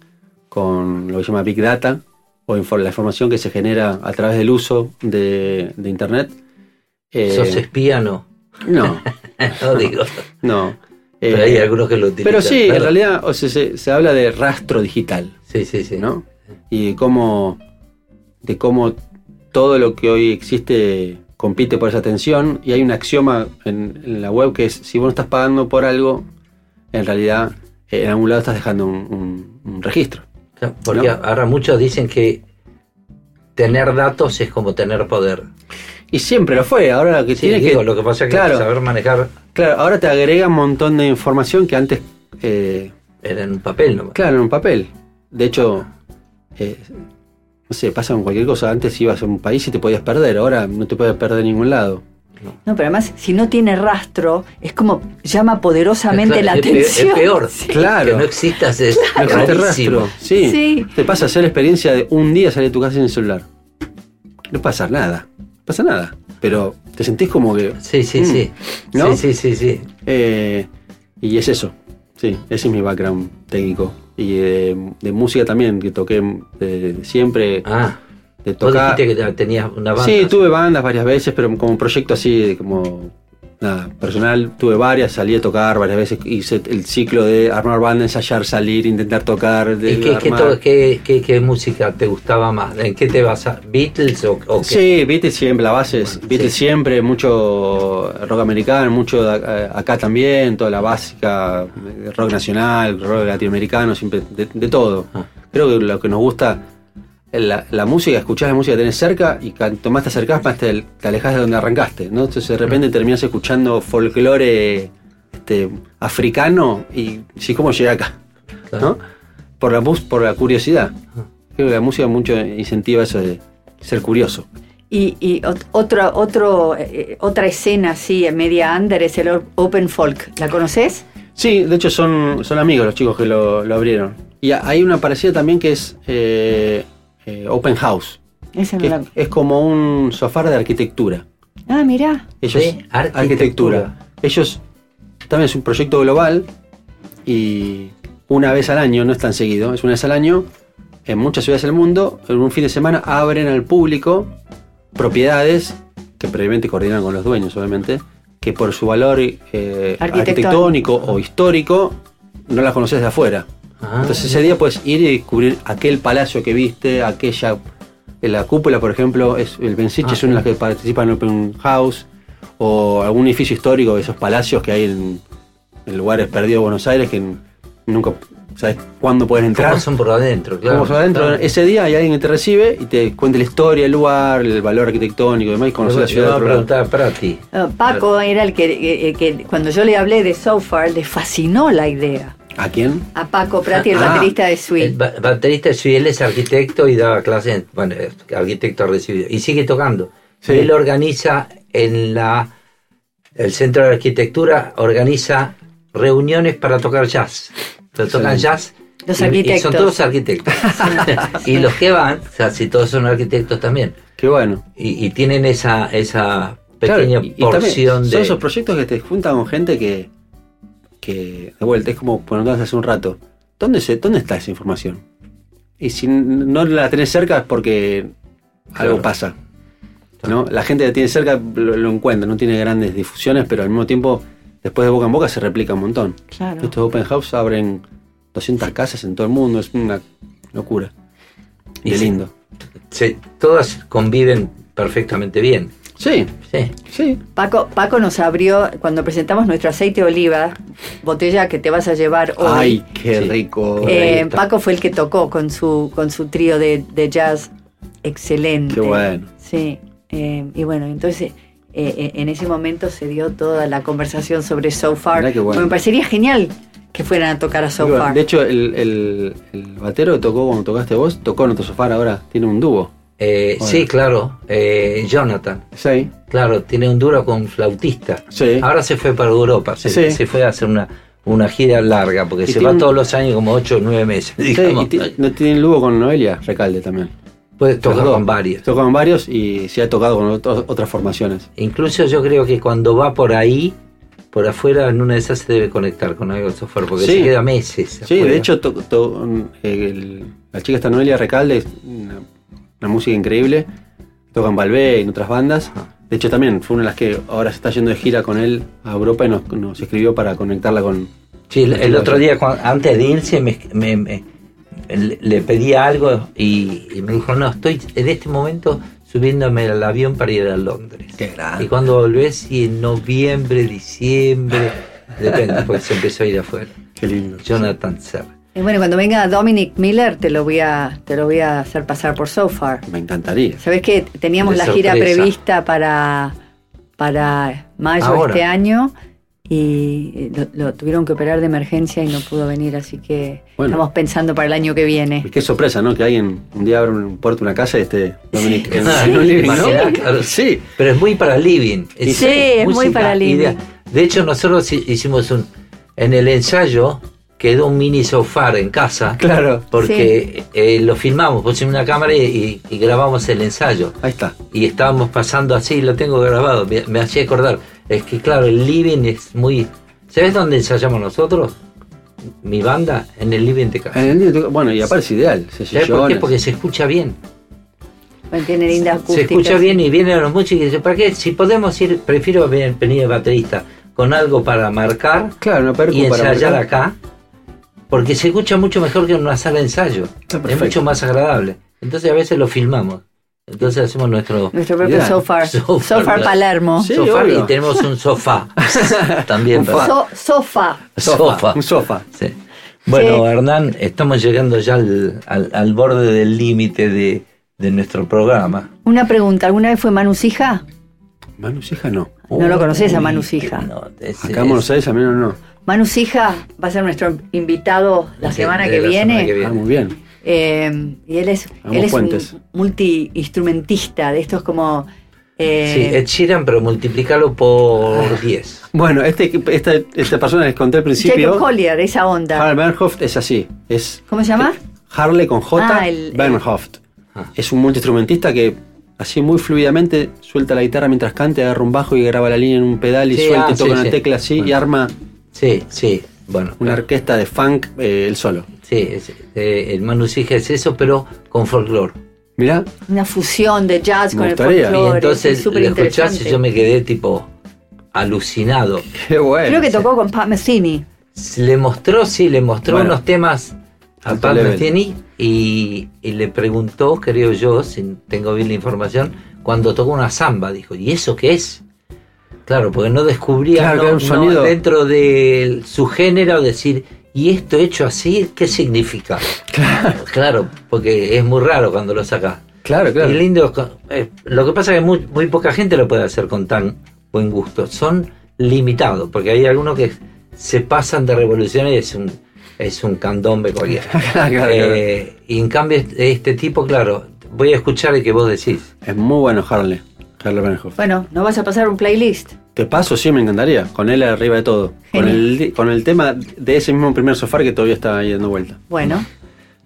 con lo que se llama Big Data, o infor- la información que se genera a través del uso de, de Internet. Eh, ¿Sos espía no? No, no digo. no. Pero Eh, hay algunos que lo utilizan. Pero sí, claro. en realidad o sea, se, se habla de rastro digital. Sí, sí, sí. ¿No? Y de cómo, de cómo todo lo que hoy existe compite por esa atención. Y hay un axioma en, en la web que es, si vos no estás pagando por algo, en realidad eh, en algún lado estás dejando un, un- un registro. Porque ¿no? ahora muchos dicen que tener datos es como tener poder. Y siempre lo fue, ahora lo que Sí, tiene digo, que... lo que pasa es que claro, saber manejar claro, ahora te agrega un montón de información que antes... eh, era en un papel nomás. Claro, en un papel. De hecho, eh, no sé, pasa con cualquier cosa. Antes ibas a un país y te podías perder, ahora no te puedes perder en ningún lado. No, pero además, si no tiene rastro, es como llama poderosamente la Claro, es atención. Es peor. Sí. Claro. Que no existas es No existe rarísimo. rastro. Sí. Sí. Te pasa a hacer la experiencia de un día salir de tu casa sin el celular. No pasa nada. No pasa nada. Pero te sentís como que. Sí, sí, Mm. sí. ¿No? Sí, sí, sí, sí. Eh, y es eso. Sí, ese es mi background técnico. Y de, de música también, que toqué de, de siempre. Ah, de vos tocar. dijiste que tenías una banda. Sí, tuve bandas varias veces, pero como un proyecto así, como nada, personal, tuve varias, salí a tocar varias veces, hice el ciclo de armar banda, ensayar, salir, intentar tocar, de ¿Y qué, qué, qué- música te gustaba más? ¿En qué te vas a ¿Beatles o, o qué? Sí, Beatles siempre, la base es Beatles siempre, mucho rock americano, mucho de acá- también, toda la básica, eh, rock nacional, rock latinoamericano, siempre, de, de todo. Ah. Creo que lo que nos gusta la, la música, escuchás la música que tenés cerca y cuanto más te acercás, más te, te alejás de donde arrancaste, ¿no? Entonces de repente terminás escuchando folclore este, africano y sí, ¿cómo llegué acá? ¿No? Por la, por la curiosidad. Creo que la música mucho incentiva eso de ser curioso. Y, y ot- otra, otro, eh, otra escena así, en media under, es el Open Folk. ¿La conoces? Sí, de hecho son, son amigos los chicos que lo, lo abrieron. Y hay una parecida también que es eh, eh, Open House. Esa no que la- es, como un sofá de arquitectura. Ah, mirá. Ellos, De arquitectura. Ellos también es un proyecto global y una vez al año, no es tan seguido, es una vez al año, en muchas ciudades del mundo, en un fin de semana abren al público propiedades que previamente coordinan con los dueños, obviamente, que por su valor eh, arquitectónico o histórico no las conoces de afuera. Ah, Entonces ese día puedes ir y descubrir aquel palacio que viste, aquella. La cúpula, por ejemplo, es el Bensiche Ah, es una de las que participa en Open House, o algún edificio histórico de esos palacios que hay en, en lugares perdidos de Buenos Aires que nunca sabes cuándo puedes entrar. ¿Cómo son por adentro? Claro, Como por adentro, claro. ese día hay alguien que te recibe y te cuenta la historia del lugar, el valor arquitectónico y demás, y conocer la Yo ciudad. lado. preguntar para ti. Paco era el que, eh, que cuando yo le hablé de So Far, le fascinó la idea. ¿A quién? A Paco Prati, el Ah, baterista de El Sweet. ba- baterista sí, él es arquitecto y daba clases, en- bueno, es arquitecto recibido, y sigue tocando. Sí. Él organiza en la, el Centro de Arquitectura, organiza reuniones para tocar jazz. Pero tocan jazz. Los y- y arquitectos. son todos arquitectos. y los que van, o sea, si todos son arquitectos también. Qué bueno. Y, y tienen esa, esa Claro, pequeña y- y también porción Son de... esos proyectos que te juntan con gente que, que de vuelta, es como preguntabas hace un rato, ¿dónde, se, ¿dónde está esa información? Y si no la tenés cerca es porque algo Claro. pasa. ¿no? La gente que tiene cerca lo, lo encuentra, no tiene grandes difusiones, pero al mismo tiempo, después de boca en boca, se replica un montón. Claro. Estos open house abren 200 casas en todo el mundo, es una locura. Y Y qué sí. lindo. se- todas conviven perfectamente bien. Sí, Sí. sí. Paco, Paco nos abrió, cuando presentamos nuestro aceite de oliva, botella que te vas a llevar hoy. Ay, qué Sí. rico. Eh. Paco fue el que tocó con su, con su trío de, de jazz excelente. Qué bueno. Sí, eh, y bueno, entonces eh, en ese momento se dio toda la conversación sobre So Far. Mirá qué bueno. Me parecería genial que fueran a tocar a So bueno. Far. De hecho, el, el, el batero que tocó cuando tocaste vos, tocó en otro sofá ahora, tiene un dúo. Eh, Bueno. Sí, claro. eh, Jonathan. Sí. Claro, tiene un duro con flautista. Sí. Ahora se fue para Europa, se, Sí. se fue a hacer una, una gira larga, porque se va todos los años como 8 o 9 meses. Sí, digamos. y no tiene el dúo con Noelia Recalde también. Los dos. con varios. Tocó con varios y se ha tocado con otros- otras formaciones. Incluso yo creo que cuando va por ahí, por afuera, en una de esas se debe conectar con algo de software, porque Sí. se queda meses. Sí, afuera. de hecho, to- to- el- la chica esta Noelia Recalde una, música increíble. Toca en Balbé y en otras bandas. De hecho, también fue una de las que ahora se está yendo de gira con él a Europa y nos, nos escribió para conectarla con. Sí, el, otro día, antes de irse, me, me- me- le le pedí algo y, y me dijo, no, estoy en este momento subiéndome al avión para ir a Londres. Qué grande. Y cuando volvés, y en noviembre, diciembre, depende, porque se empezó a ir afuera. Qué lindo. Jonathan Serra. Y bueno, cuando venga Dominic Miller te lo voy a, te lo voy a hacer pasar por So Far. Me encantaría. Sabes que teníamos De la gira prevista para, para mayo de Ahora. este año y lo, lo tuvieron que operar de emergencia y no pudo venir, así que Bueno. estamos pensando para el año que viene. Qué sorpresa, ¿no? Que alguien un día abre un puerto, una casa y esté Dominic en, Ah, en un living, ¿no? claro. Sí. Pero es muy para living. Sí, es muy para living. De hecho, nosotros hi- hicimos un. En el ensayo quedó un mini sofá en casa. Claro. Porque eh, lo filmamos, pusimos una cámara y, y grabamos el ensayo. Ahí está. Y estábamos pasando así, lo tengo grabado, me, me hacía acordar. Es que claro, el living es muy... ¿Sabes dónde ensayamos nosotros? Mi banda, en el living de casa. En el día- bueno, y aparte es ideal. Se ¿Sabes por qué? Porque se escucha bien. Bueno, tiene linda Se acústica. escucha bien y vienen los músicos y dicen, ¿para qué? Si podemos ir, prefiero ven- venir de baterista con algo para marcar Claro, una y para ensayar marcar. acá, porque se escucha mucho mejor que en una sala de ensayo. Está Es mucho más agradable. Entonces a veces lo filmamos. Entonces hacemos nuestro Nuestro propio Mirá. So Far. So So Far, Far claro. Palermo. Sí, sofá y tenemos un sofá también. Un para- So- sofá. Sofá. Un sofá. Sí. Bueno, Sí. Hernán, estamos llegando ya al, al- al borde del límite de, de nuestro programa. Una pregunta, ¿alguna vez fue Manu Sija? Manu Sija no. No lo conoces a Manu Sija. no, Acá en Buenos Aires a mí no, no. Manu Sija va a ser nuestro invitado la semana de que la viene. semana que viene. Ah, muy bien. Eh, y él es, él es un multi-instrumentista, de estos como... eh, Sí, Ed Sheeran, pero multiplícalo por 10. Bueno, este, esta, esta persona que les conté al principio, Jacob Collier, esa onda. Harley Bernhoft, es así. Es ¿Cómo se llama? Harley con J, Ah, el- Bernhoft. Ah. Es un multiinstrumentista que así muy fluidamente suelta la guitarra mientras canta, agarra un bajo y graba la línea en un pedal y Sí, suelta ah, y toca sí, una sí. tecla así y arma Sí, sí. Bueno, una orquesta de funk eh, él solo. sí, es- eh, el Manu Sija es eso, pero con folclore. Mirá, Una fusión de jazz Me con el gustaría. Y folclore. entonces lo escuchás interesante. y yo me quedé tipo alucinado. qué bueno. Creo que tocó con Pat Metheny. Le mostró, sí, le mostró Bueno. unos temas a Pat. Metheny y, y le preguntó, creo yo, si tengo bien la información, cuando tocó una samba, dijo, ¿y eso qué es? Claro, porque no descubría Claro, no- dentro de su género decir, ¿y esto hecho así qué significa? Claro, porque es muy raro cuando lo sacas. Claro, claro. Y lindo, eh, lo que pasa es que muy, muy poca gente lo puede hacer con tan buen gusto. Son limitados, porque hay algunos que se pasan de revoluciones y es un, es un candombe cualquiera. Claro, Eh, y en cambio, este, este tipo, claro, voy a escuchar el que vos decís. Es muy bueno Harley. Harley Benhoff. Bueno, ¿no vas a pasar un playlist? Te paso, sí, me encantaría. Con él arriba de todo. Con el, con el tema de ese mismo primer sofá que todavía está ahí dando vuelta. Bueno,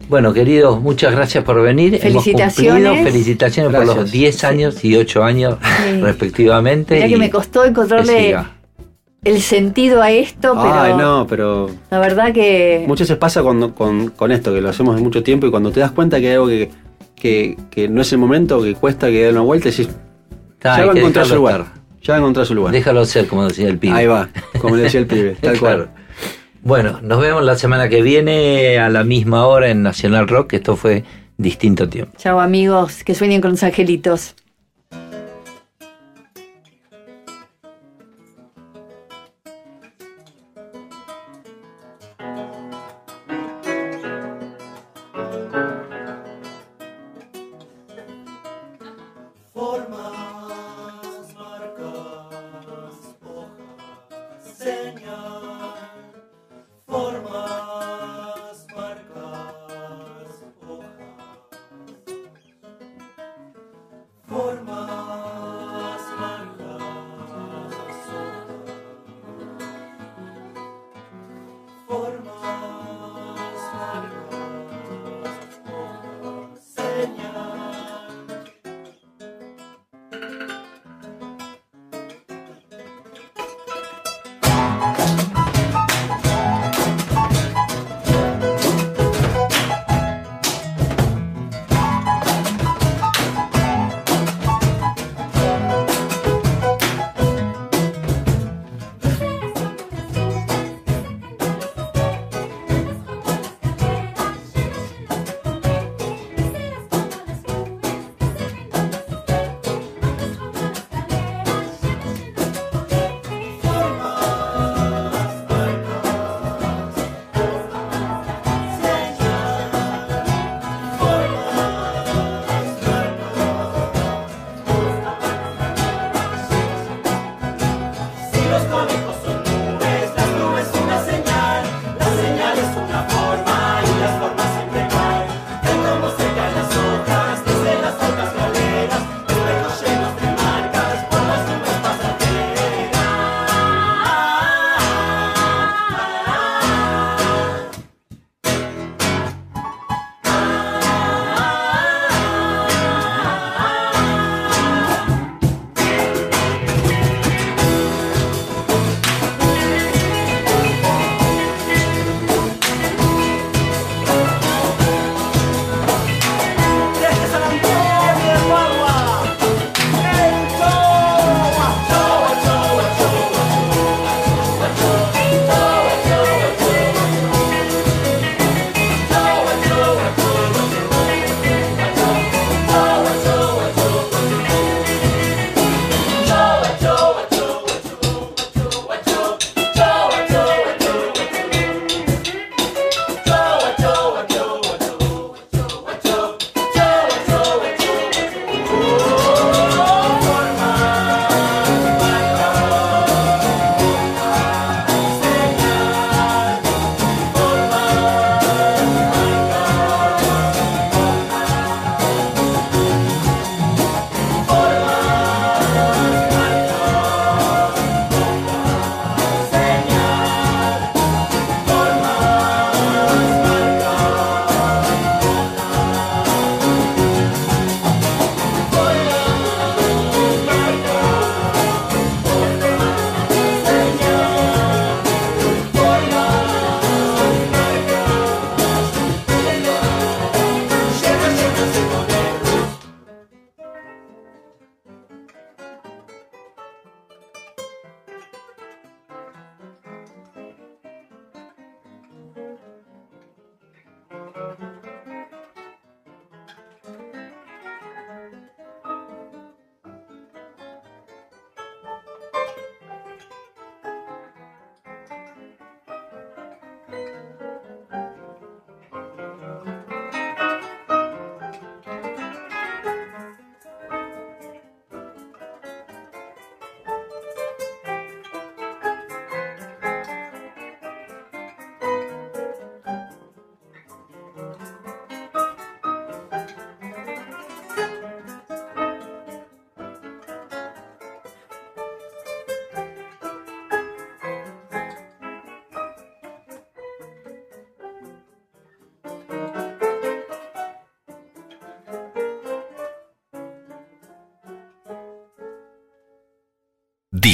Bueno, queridos, muchas gracias por venir. Hemos Felicitaciones. cumplido. Felicitaciones por los Gracias. 10 años y 8 años Sí. respectivamente. mirá que y me costó encontrarle el sentido a esto, pero Ay, no, pero la verdad que muchas veces pasa cuando, con, con esto, que lo hacemos de mucho tiempo y cuando te das cuenta que hay algo que, que, que no es el momento, que cuesta que dé una vuelta, decís, Está, ya va a encontrar su lugar. estar. Ya va a encontrar su lugar. Déjalo ser, como decía el pibe. Ahí va, como le decía el pibe, tal Claro. cual. Bueno, nos vemos la semana que viene a la misma hora en Nacional Rock. Esto fue distinto tiempo. chao amigos, que sueñen con los angelitos.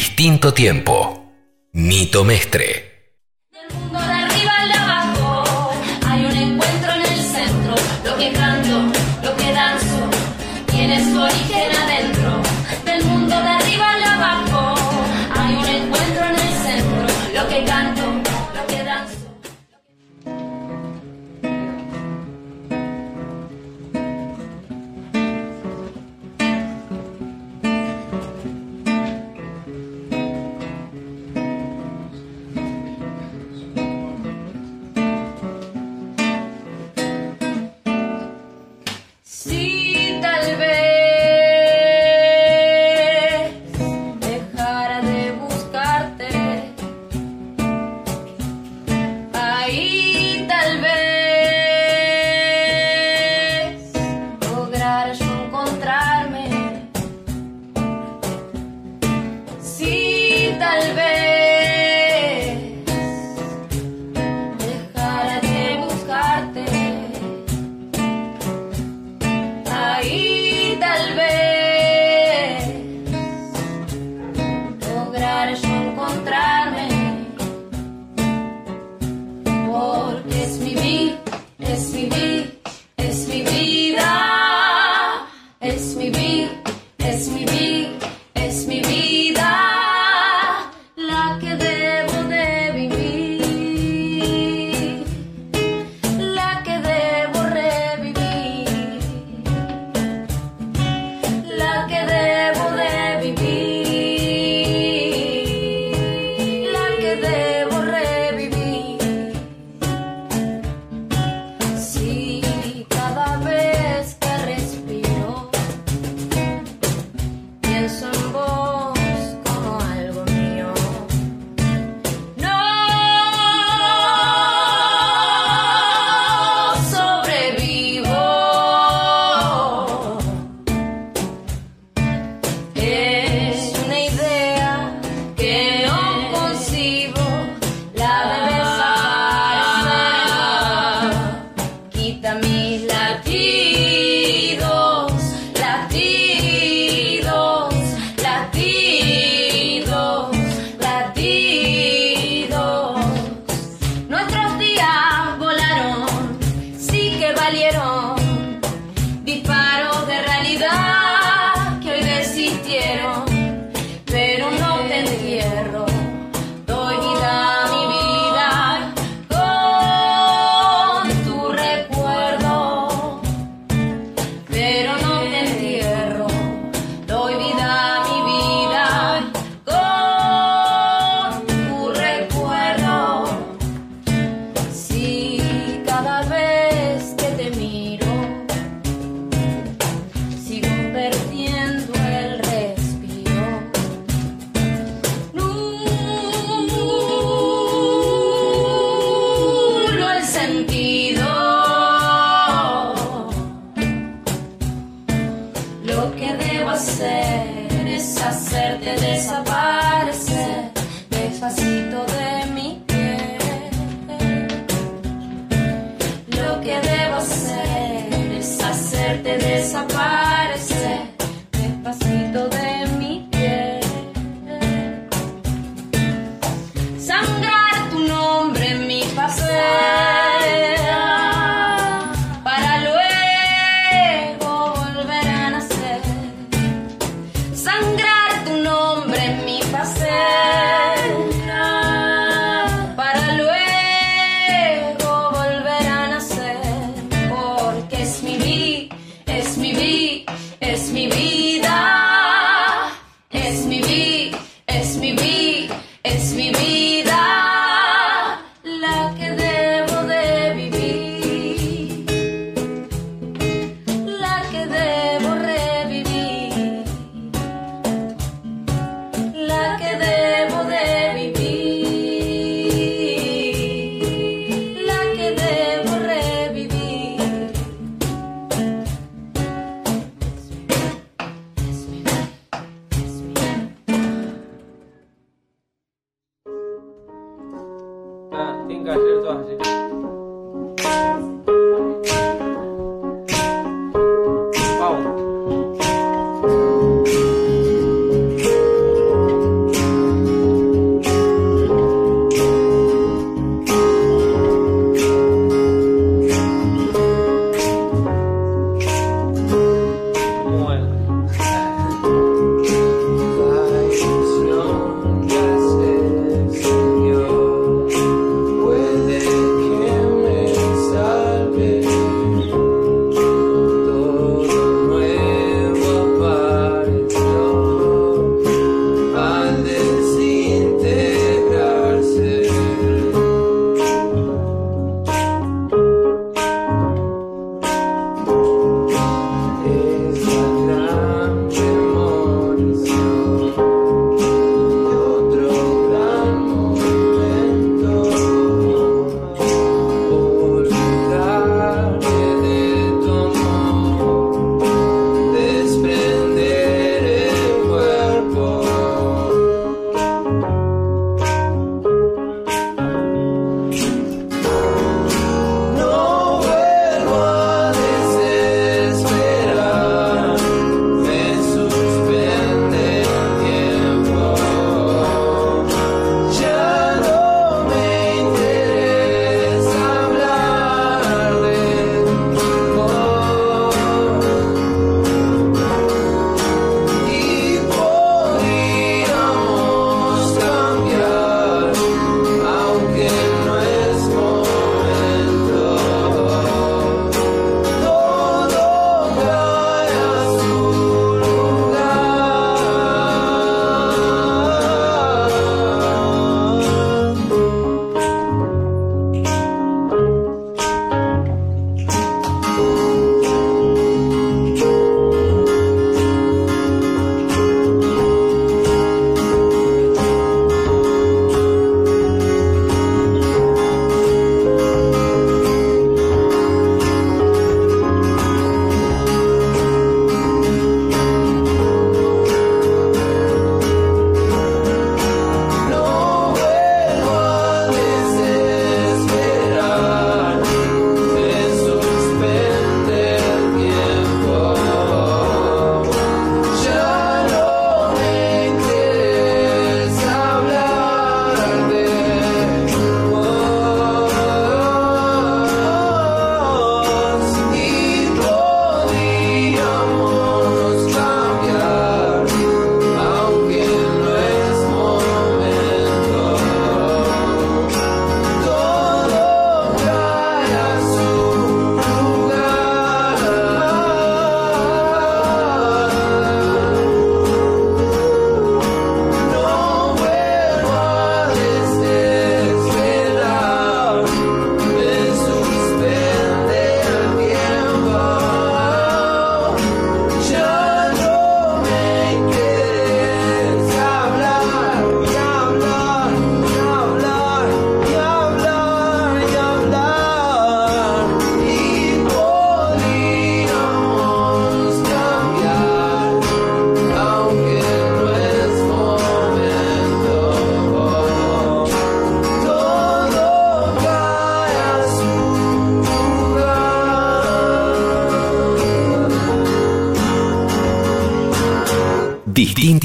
Distinto tiempo. Nito Mestre.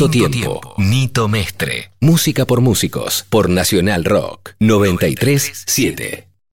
Distinto tiempo. Nito Mestre. Música por músicos. Por Nacional Rock. 937.